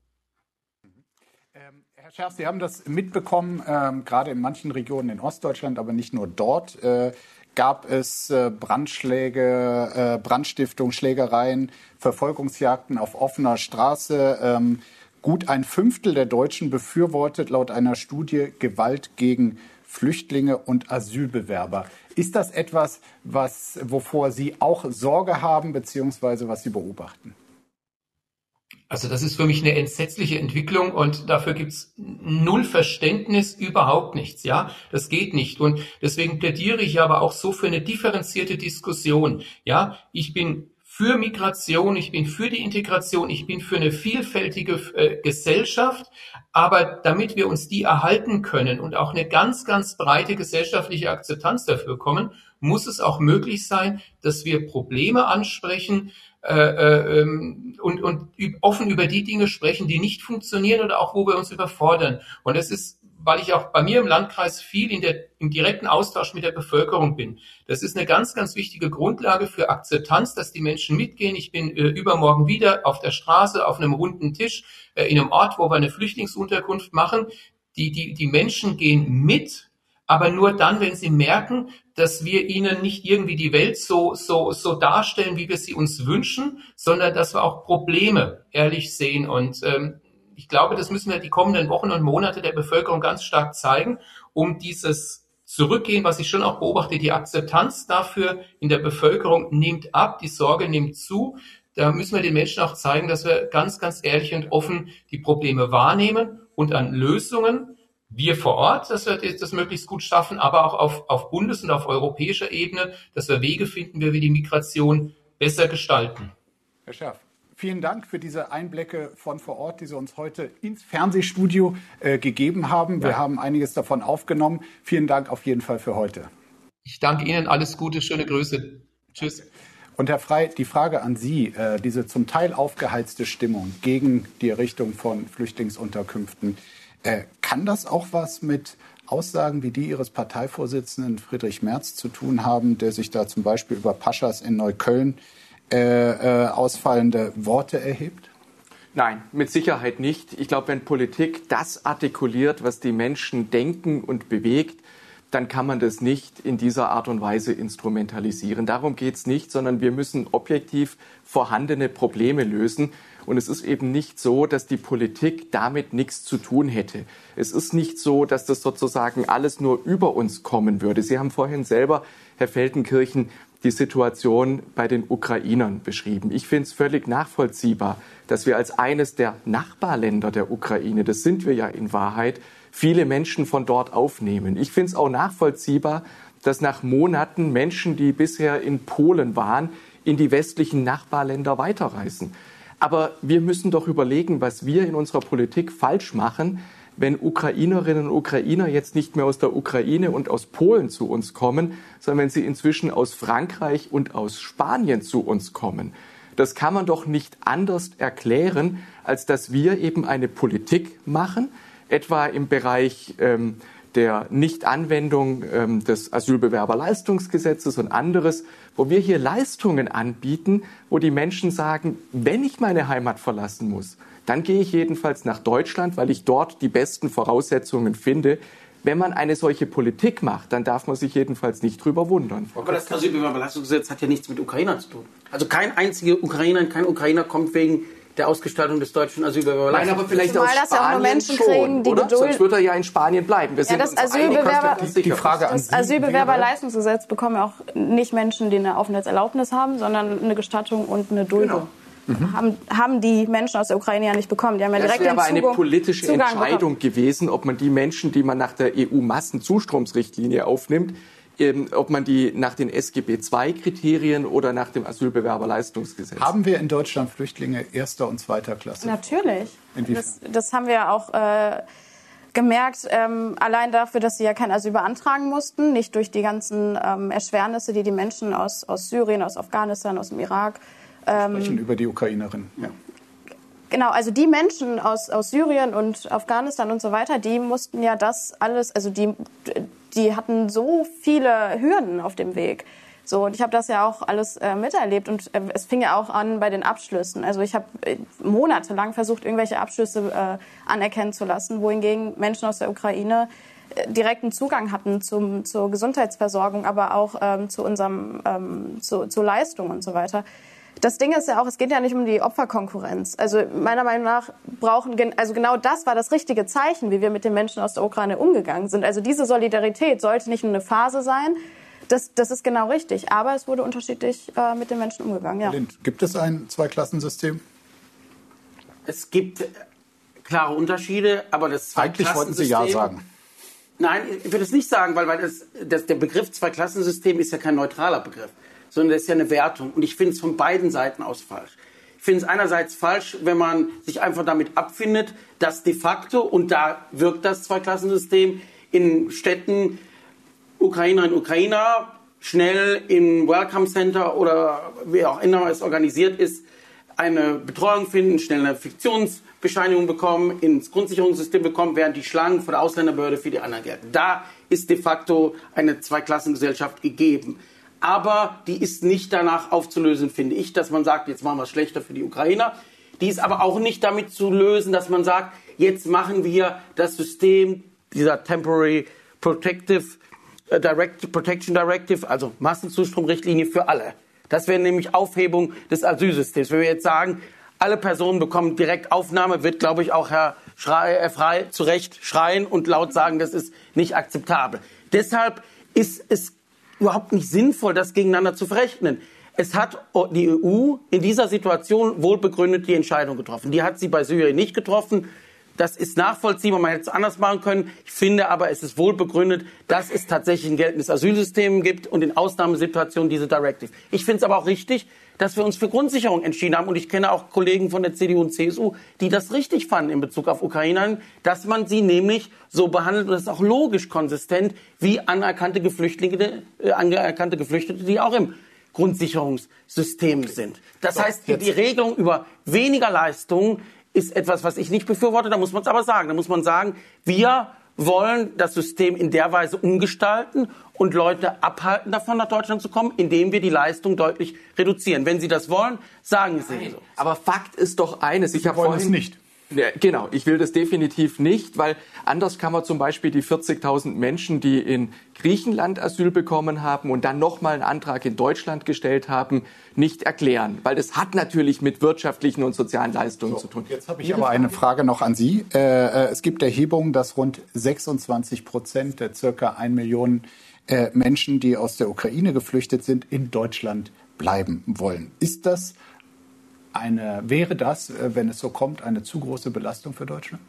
Ähm, Herr Scherf, Sie haben das mitbekommen, ähm, gerade in manchen Regionen in Ostdeutschland, aber nicht nur dort. Äh, gab es äh, Brandschläge, äh, Brandstiftung, Schlägereien, Verfolgungsjagden auf offener Straße. Ähm, gut ein Fünftel der Deutschen befürwortet laut einer Studie Gewalt gegen Flüchtlinge und Asylbewerber. Ist das etwas, was, wovor Sie auch Sorge haben, beziehungsweise was Sie beobachten? Also das ist für mich eine entsetzliche Entwicklung und dafür gibt's null Verständnis, überhaupt nichts. Ja, das geht nicht und deswegen plädiere ich aber auch so für eine differenzierte Diskussion. Ja, ich bin für Migration, ich bin für die Integration, ich bin für eine vielfältige äh, Gesellschaft, aber damit wir uns die erhalten können und auch eine ganz, ganz breite gesellschaftliche Akzeptanz dafür kommen, muss es auch möglich sein, dass wir Probleme ansprechen, äh, äh, ähm, und, und offen über die Dinge sprechen, die nicht funktionieren oder auch wo wir uns überfordern. Und das ist, weil ich auch bei mir im Landkreis viel in der, im direkten Austausch mit der Bevölkerung bin. Das ist eine ganz, ganz wichtige Grundlage für Akzeptanz, dass die Menschen mitgehen. Ich bin äh, übermorgen wieder auf der Straße, auf einem runden Tisch, äh, in einem Ort, wo wir eine Flüchtlingsunterkunft machen. Die, die, die Menschen gehen mit aber nur dann, wenn sie merken, dass wir ihnen nicht irgendwie die Welt so, so, so darstellen, wie wir sie uns wünschen, sondern dass wir auch Probleme ehrlich sehen. Und ähm, ich glaube, das müssen wir die kommenden Wochen und Monate der Bevölkerung ganz stark zeigen, um dieses Zurückgehen, was ich schon auch beobachte, die Akzeptanz dafür in der Bevölkerung nimmt ab, die Sorge nimmt zu. Da müssen wir den Menschen auch zeigen, dass wir ganz, ganz ehrlich und offen die Probleme wahrnehmen und an Lösungen wir vor Ort, dass wir das möglichst gut schaffen, aber auch auf, auf Bundes- und auf europäischer Ebene, dass wir Wege finden, wie wir die Migration besser gestalten. Herr Scherf. Vielen Dank für diese Einblicke von vor Ort, die Sie uns heute ins Fernsehstudio äh, gegeben haben. Wir haben einiges davon aufgenommen. Vielen Dank auf jeden Fall für heute. Ich danke Ihnen. Alles Gute, schöne Grüße. Tschüss. Und Herr Frey, die Frage an Sie, äh, diese zum Teil aufgeheizte Stimmung gegen die Errichtung von Flüchtlingsunterkünften, äh, kann das auch was mit Aussagen wie die Ihres Parteivorsitzenden Friedrich Merz zu tun haben, der sich da zum Beispiel über Paschas in Neukölln äh, äh, ausfallende Worte erhebt? Nein, mit Sicherheit nicht. Ich glaube, wenn Politik das artikuliert, was die Menschen denken und bewegt, dann kann man das nicht in dieser Art und Weise instrumentalisieren. Darum geht es nicht, sondern wir müssen objektiv vorhandene Probleme lösen. Und es ist eben nicht so, dass die Politik damit nichts zu tun hätte. Es ist nicht so, dass das sozusagen alles nur über uns kommen würde. Sie haben vorhin selber, Herr Feldenkirchen, die Situation bei den Ukrainern beschrieben. Ich finde es völlig nachvollziehbar, dass wir als eines der Nachbarländer der Ukraine, das sind wir ja in Wahrheit, viele Menschen von dort aufnehmen. Ich finde es auch nachvollziehbar, dass nach Monaten Menschen, die bisher in Polen waren, in die westlichen Nachbarländer weiterreisen. Aber wir müssen doch überlegen, was wir in unserer Politik falsch machen, wenn Ukrainerinnen und Ukrainer jetzt nicht mehr aus der Ukraine und aus Polen zu uns kommen, sondern wenn sie inzwischen aus Frankreich und aus Spanien zu uns kommen. Das kann man doch nicht anders erklären, als dass wir eben eine Politik machen, etwa im Bereich ähm, der Nichtanwendung ähm, des Asylbewerberleistungsgesetzes und anderes, wo wir hier Leistungen anbieten, wo die Menschen sagen, wenn ich meine Heimat verlassen muss, dann gehe ich jedenfalls nach Deutschland, weil ich dort die besten Voraussetzungen finde. Wenn man eine solche Politik macht, dann darf man sich jedenfalls nicht drüber wundern. Aber das Asylbewerberleistungsgesetz hat ja nichts mit Ukrainer zu tun. Also kein einziger Ukrainer, kein Ukrainer kommt wegen der Ausgestaltung des deutschen Asylbewerberleistungsgesetzes. Nein, aber vielleicht Zumal aus Spanien ja Menschen schon, kriegen, die oder? Geduld Sonst wird er ja in Spanien bleiben. Wir ja, das Asylbewerber, die Frage das Asylbewerberleistungsgesetz bekommen ja auch nicht Menschen, die eine Aufenthaltserlaubnis haben, sondern eine Gestattung und eine Duldung. Genau. Mhm. Haben, haben die Menschen aus der Ukraine ja nicht bekommen. Die haben ja direkt das wäre aber eine politische Zugang Entscheidung bekommen. gewesen, ob man die Menschen, die man nach der EU-Massenzustromsrichtlinie aufnimmt, ähm, ob man die nach den SGB II-Kriterien oder nach dem Asylbewerberleistungsgesetz. Haben wir in Deutschland Flüchtlinge erster und zweiter Klasse? Natürlich. Das, das, haben wir auch äh, gemerkt, ähm, allein dafür, dass sie ja kein Asyl beantragen mussten, nicht durch die ganzen ähm, Erschwernisse, die die Menschen aus, aus Syrien, aus Afghanistan, aus dem Irak. Ähm, sprechen über die Ukrainerin. Ja. Genau, also die Menschen aus, aus Syrien und Afghanistan und so weiter, die mussten ja das alles, also die, die hatten so viele Hürden auf dem Weg. So, und ich habe das ja auch alles äh, miterlebt und äh, es fing ja auch an bei den Abschlüssen. Also ich habe äh, monatelang versucht, irgendwelche Abschlüsse äh, anerkennen zu lassen, wohingegen Menschen aus der Ukraine äh, direkten Zugang hatten zum, zur Gesundheitsversorgung, aber auch ähm, zu unserem ähm, zu, zu Leistung und so weiter. Das Ding ist ja auch, es geht ja nicht um die Opferkonkurrenz. Also meiner Meinung nach brauchen, also genau das war das richtige Zeichen, wie wir mit den Menschen aus der Ukraine umgegangen sind. Also diese Solidarität sollte nicht nur eine Phase sein. Das, das ist genau richtig. Aber es wurde unterschiedlich äh, mit den Menschen umgegangen. Ja. Lind, gibt es ein Zweiklassensystem? Es gibt klare Unterschiede, aber das Zweiklassensystem... Eigentlich wollten Sie ja sagen. Nein, ich würde es nicht sagen, weil, weil das, das, der Begriff Zweiklassensystem ist ja kein neutraler Begriff sondern das ist ja eine Wertung. Und ich finde es von beiden Seiten aus falsch. Ich finde es einerseits falsch, wenn man sich einfach damit abfindet, dass de facto, und da wirkt das Zweiklassensystem, in Städten Ukrainerinnen und Ukrainer schnell im Welcome Center oder wie auch immer es organisiert ist, eine Betreuung finden, schnell eine Fiktionsbescheinigung bekommen, ins Grundsicherungssystem bekommen, während die Schlangen von der Ausländerbehörde für die anderen gelten. Da ist de facto eine Zweiklassengesellschaft gegeben aber die ist nicht danach aufzulösen, finde ich, dass man sagt, jetzt machen wir es schlechter für die Ukrainer. Die ist aber auch nicht damit zu lösen, dass man sagt, jetzt machen wir das System dieser Temporary Protective äh, Direct, Protection Directive, also Massenzustromrichtlinie für alle. Das wäre nämlich Aufhebung des Asylsystems. Wenn wir jetzt sagen, alle Personen bekommen direkt Aufnahme, wird, glaube ich, auch Herr Schrei, äh, Frei zu Recht schreien und laut sagen, das ist nicht akzeptabel. Deshalb ist es überhaupt nicht sinnvoll, das gegeneinander zu verrechnen. Es hat die EU in dieser Situation wohlbegründet die Entscheidung getroffen. Die hat sie bei Syrien nicht getroffen. Das ist nachvollziehbar, man hätte es anders machen können. Ich finde aber, es ist wohl begründet, dass es tatsächlich ein geltendes Asylsystem gibt und in Ausnahmesituationen diese Directive. Ich finde es aber auch richtig, dass wir uns für Grundsicherung entschieden haben. Und ich kenne auch Kollegen von der CDU und CSU, die das richtig fanden in Bezug auf Ukrainer, dass man sie nämlich so behandelt, und das ist auch logisch konsistent, wie anerkannte Geflüchtete, äh, anerkannte Geflüchtete, die auch im Grundsicherungssystem sind. Das so, heißt, die Regelung über weniger Leistungen ist etwas, was ich nicht befürworte. Da muss man es aber sagen. Da muss man sagen, wir wollen das System in der Weise umgestalten und Leute abhalten davon, nach Deutschland zu kommen, indem wir die Leistung deutlich reduzieren. Wenn Sie das wollen, sagen Sie Nein, so. Aber Fakt ist doch eines. Ich habe vorhin es nicht. Ja, genau, ich will das definitiv nicht, weil anders kann man zum Beispiel die 40.000 Menschen, die in Griechenland Asyl bekommen haben und dann nochmal einen Antrag in Deutschland gestellt haben, nicht erklären. Weil das hat natürlich mit wirtschaftlichen und sozialen Leistungen so, zu tun. Jetzt habe ich aber eine Frage noch an Sie. Äh, äh, es gibt Erhebungen, dass rund 26 Prozent der circa 1 Million äh, Menschen, die aus der Ukraine geflüchtet sind, in Deutschland bleiben wollen. Ist das eine, wäre das, äh, wenn es so kommt, eine zu große Belastung für Deutschland?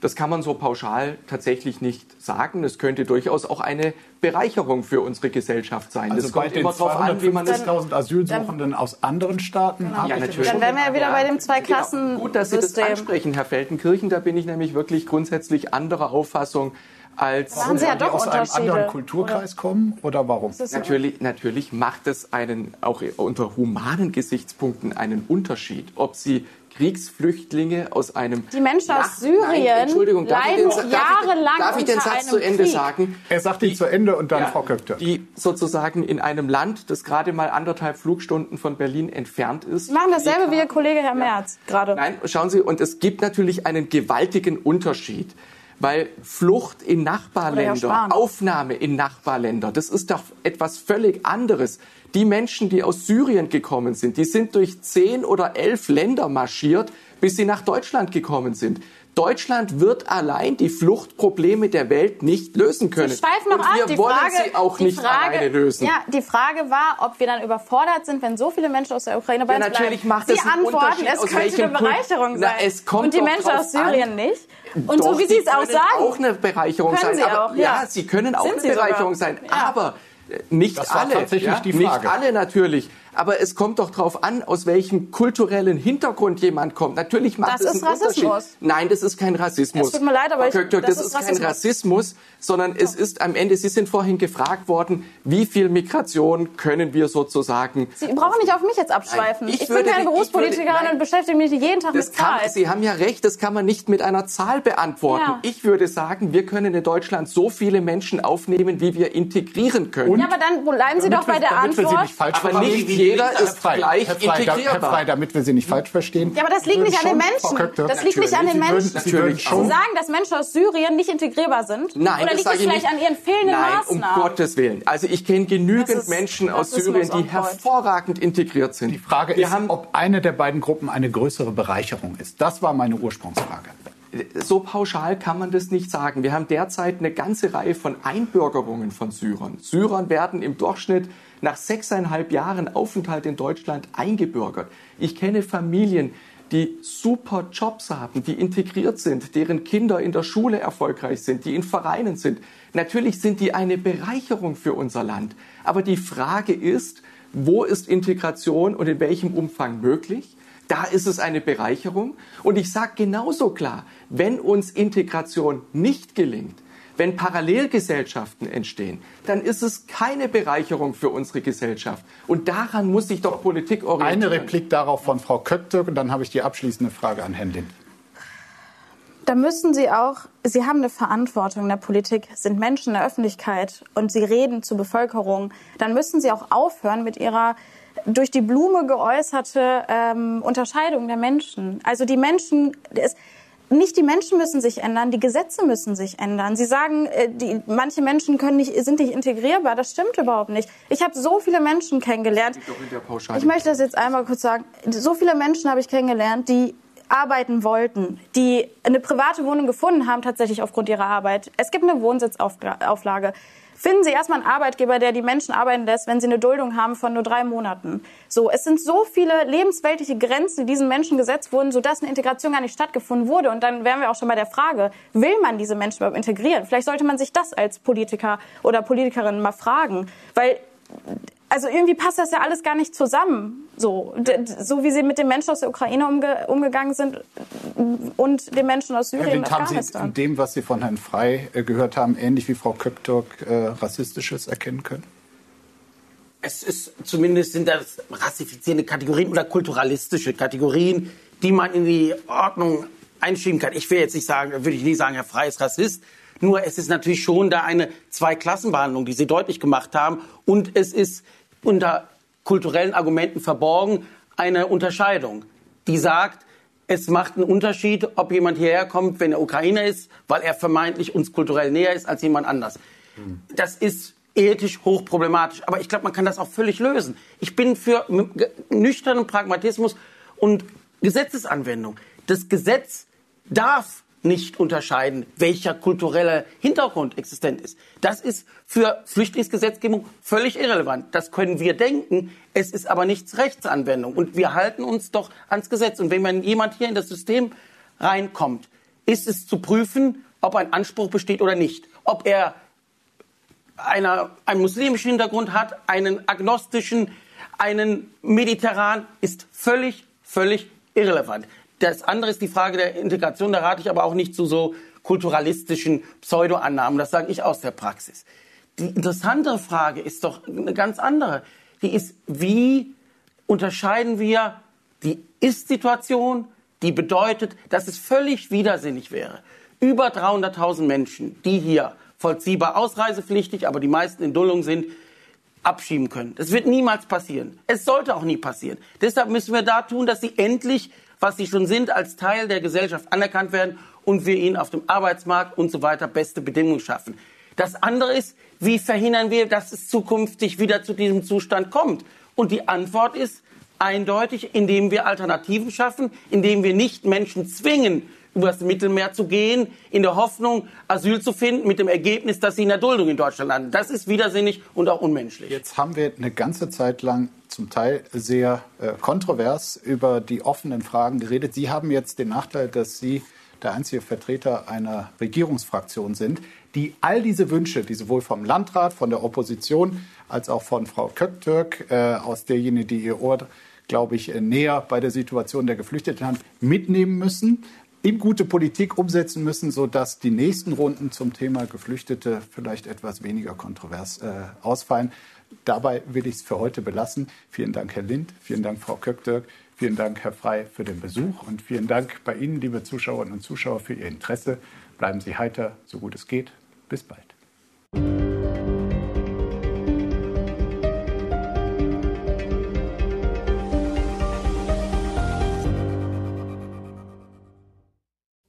Das kann man so pauschal tatsächlich nicht sagen. Es könnte durchaus auch eine Bereicherung für unsere Gesellschaft sein. Also das kommt immer darauf an, wie man es 1000 Asylsuchenden aus anderen Staaten genau. ja, natürlich. Dann wären wir ja wieder bei dem Zwei-Klassen-System. Genau. Gut, dass Sie das ansprechen, Herr Feldenkirchen. Da bin ich nämlich wirklich grundsätzlich anderer Auffassung als warum Sie ja doch aus einem anderen Kulturkreis oder? kommen oder warum? Natürlich, natürlich macht es einen auch unter humanen Gesichtspunkten einen Unterschied, ob Sie Kriegsflüchtlinge aus einem die Menschen aus Syrien Nein, Entschuldigung, leiden den, jahrelang darf ich, darf ich den Satz zu Ende Krieg. sagen? Er sagt ihn zu Ende und dann ja, Frau Köpke. Die sozusagen in einem Land, das gerade mal anderthalb Flugstunden von Berlin entfernt ist. Sie machen dasselbe wie Ihr Kollege Herr Merz ja. gerade. Nein, schauen Sie, und es gibt natürlich einen gewaltigen Unterschied weil Flucht in Nachbarländer, Aufnahme in Nachbarländer, das ist doch etwas völlig anderes. Die Menschen, die aus Syrien gekommen sind, die sind durch zehn oder elf Länder marschiert, bis sie nach Deutschland gekommen sind. Deutschland wird allein die Fluchtprobleme der Welt nicht lösen können. Sie schweifen noch Und wir ab. Die wollen Frage, sie auch die nicht Frage, alleine lösen. Ja, die Frage war, ob wir dann überfordert sind, wenn so viele Menschen aus der Ukraine bei ja, uns natürlich bleiben. macht Sie einen antworten, es könnte eine Bereicherung Na, sein. es kommt Und die Menschen aus Syrien an. nicht. Und Doch, so wie Sie es auch können sagen. auch eine Bereicherung können sein. Sie aber, auch, ja. ja. sie können auch Sind eine Sie Bereicherung sogar. sein. Ja. Aber äh, nicht Das war alle. tatsächlich ja? die Frage. Nicht alle natürlich. Aber es kommt doch darauf an, aus welchem kulturellen Hintergrund jemand kommt. Natürlich macht Das es ist einen Rassismus. Unterschied. Nein, das ist kein Rassismus. Es tut mir leid, aber Frau ich- das das, ist ist kein Rassismus. Sondern es ist am Ende, Sie sind vorhin gefragt worden, wie viel Migration können wir sozusagen Sie brauchen nicht auf mich jetzt abschweifen. Nein, ich, ich bin würde- keine ich würde- Berufspolitikerin nein. und beschäftige mich jeden Tag Das mit Zahlen. Sie haben ja recht, das kann man nicht mit einer Zahl beantworten. Ja. Ich würde sagen, wir können in Deutschland so viele Menschen aufnehmen, wie wir integrieren können. ja, aber dann bleiben Sie Damit doch bei wir- der damit wir Sie Antwort. nicht falsch Aber nicht jeder ist Frey, gleich Herr Frey, da- Herr integrierbar. Frey, damit wir Sie nicht falsch verstehen. Ja, aber das liegt nicht an den schon, Menschen. Köcktöck, Das liegt nicht an den Sie würden- Menschen. Sie würden Natürlich Sie schon sagen, dass Menschen aus Syrien nicht integrierbar sind? Nein, Oder das liegt ich vielleicht nicht. an Ihren fehlenden Nein, Maßnahmen? um Gottes Willen. Also ich kenne genügend Das ist Menschen aus Syrien, die hervorragend integriert sind. Die Frage wir ist, haben ob eine der beiden Gruppen eine größere Bereicherung ist. Das war meine Ursprungsfrage. so pauschal kann man das nicht sagen. Wir haben derzeit eine ganze Reihe von Einbürgerungen von Syrern. Syrern werden im Durchschnitt nach sechseinhalb Jahren Aufenthalt in Deutschland eingebürgert. Ich kenne Familien, die super Jobs haben, die integriert sind, deren Kinder in der Schule erfolgreich sind, die in Vereinen sind. Natürlich sind die eine Bereicherung für unser Land. Aber die Frage ist, wo ist Integration und in welchem Umfang möglich? Da ist es eine Bereicherung. Und ich sage genauso klar, wenn uns Integration nicht gelingt, wenn Parallelgesellschaften entstehen, dann ist es keine Bereicherung für unsere Gesellschaft. Und daran muss sich doch Politik orientieren. Eine Replik darauf von Frau Köptök und dann habe ich die abschließende Frage an Herrn Lind. Da müssen Sie auch, Sie haben eine Verantwortung in der Politik, sind Menschen in der Öffentlichkeit und Sie reden zur Bevölkerung. Dann müssen Sie auch aufhören mit Ihrer durch die Blume geäußerte ähm, Unterscheidung der Menschen. Also die Menschen, es, nicht die Menschen müssen sich ändern, die Gesetze müssen sich ändern. Sie sagen, äh, die, manche Menschen können nicht, sind nicht integrierbar. Das stimmt überhaupt nicht. Ich habe so viele Menschen kennengelernt. Ich möchte das jetzt einmal kurz sagen. So viele Menschen habe ich kennengelernt, die arbeiten wollten, die eine private Wohnung gefunden haben, tatsächlich aufgrund ihrer Arbeit. Es gibt eine Wohnsitzauflage. Finden Sie erstmal einen Arbeitgeber, der die Menschen arbeiten lässt, wenn sie eine Duldung haben von nur drei Monaten. So, es sind so viele lebensweltliche Grenzen, die diesen Menschen gesetzt wurden, sodass eine Integration gar nicht stattgefunden wurde. Und dann wären wir auch schon bei der Frage, will man diese Menschen überhaupt integrieren? Vielleicht sollte man sich das als Politiker oder Politikerin mal fragen. Weil also irgendwie passt das ja alles gar nicht zusammen. So, so wie sie mit den Menschen aus der Ukraine umge umgegangen sind und den Menschen aus Syrien und haben Sie Afghanistan. in dem, was Sie von Herrn Frey äh, gehört haben, ähnlich wie Frau Köptök äh, Rassistisches erkennen können? Es ist zumindest sind das rassifizierende Kategorien oder kulturalistische Kategorien, die man in die Ordnung einschieben kann. Ich will jetzt nicht sagen, würde ich nicht sagen, Herr Frey ist Rassist. Nur es ist natürlich schon da eine Zweiklassenbehandlung, die Sie deutlich gemacht haben. Und es ist unter kulturellen Argumenten verborgen eine Unterscheidung, die sagt, Es macht einen Unterschied, ob jemand hierher kommt, wenn er Ukrainer ist, weil er vermeintlich uns kulturell näher ist als jemand anders. Das ist ethisch hochproblematisch. Aber ich glaube, man kann das auch völlig lösen. Ich bin für nüchternen Pragmatismus und Gesetzesanwendung. Das Gesetz darf nicht unterscheiden, welcher kulturelle Hintergrund existent ist. Das ist für Flüchtlingsgesetzgebung völlig irrelevant. Das können wir denken. Es ist aber nichts Rechtsanwendung. Und wir halten uns doch ans Gesetz. Und wenn jemand hier in das System reinkommt, ist es zu prüfen, ob ein Anspruch besteht oder nicht. Ob er einer, einen muslimischen Hintergrund hat, einen agnostischen, einen mediterran, ist völlig, völlig irrelevant. Das andere ist die Frage der Integration. Da rate ich aber auch nicht zu so kulturalistischen Pseudo-Annahmen. Das sage ich aus der Praxis. Die interessantere Frage ist doch eine ganz andere. Die ist, wie unterscheiden wir die Ist-Situation, die bedeutet, dass es völlig widersinnig wäre, über 300.000 Menschen, die hier vollziehbar ausreisepflichtig, aber die meisten in Duldung sind, abschieben können. Das wird niemals passieren. Es sollte auch nie passieren. Deshalb müssen wir da tun, dass sie endlich was sie schon sind, als Teil der Gesellschaft anerkannt werden und wir ihnen auf dem Arbeitsmarkt und so weiter beste Bedingungen schaffen. Das andere ist, wie verhindern wir, dass es zukünftig wieder zu diesem Zustand kommt? Und die Antwort ist eindeutig, indem wir Alternativen schaffen, indem wir nicht Menschen zwingen, über das Mittelmeer zu gehen, in der Hoffnung, Asyl zu finden, mit dem Ergebnis, dass sie in der Duldung in Deutschland landen. Das ist widersinnig und auch unmenschlich. Jetzt haben wir eine ganze Zeit lang zum Teil sehr äh, kontrovers über die offenen Fragen geredet. Sie haben jetzt den Nachteil, dass Sie der einzige Vertreter einer Regierungsfraktion sind, die all diese Wünsche, die sowohl vom Landrat, von der Opposition als auch von Frau Köktürk, äh, aus derjenigen, die ihr Ohr, glaube ich, äh, näher bei der Situation der Geflüchteten haben, mitnehmen müssen in gute Politik umsetzen müssen, sodass die nächsten Runden zum Thema Geflüchtete vielleicht etwas weniger kontrovers äh, ausfallen. Dabei will ich es für heute belassen. Vielen Dank, Herr Lind. Vielen Dank, Frau Köckdirk. Vielen Dank, Herr Frei, für den Besuch. Und vielen Dank bei Ihnen, liebe Zuschauerinnen und Zuschauer, für Ihr Interesse. Bleiben Sie heiter, so gut es geht. Bis bald.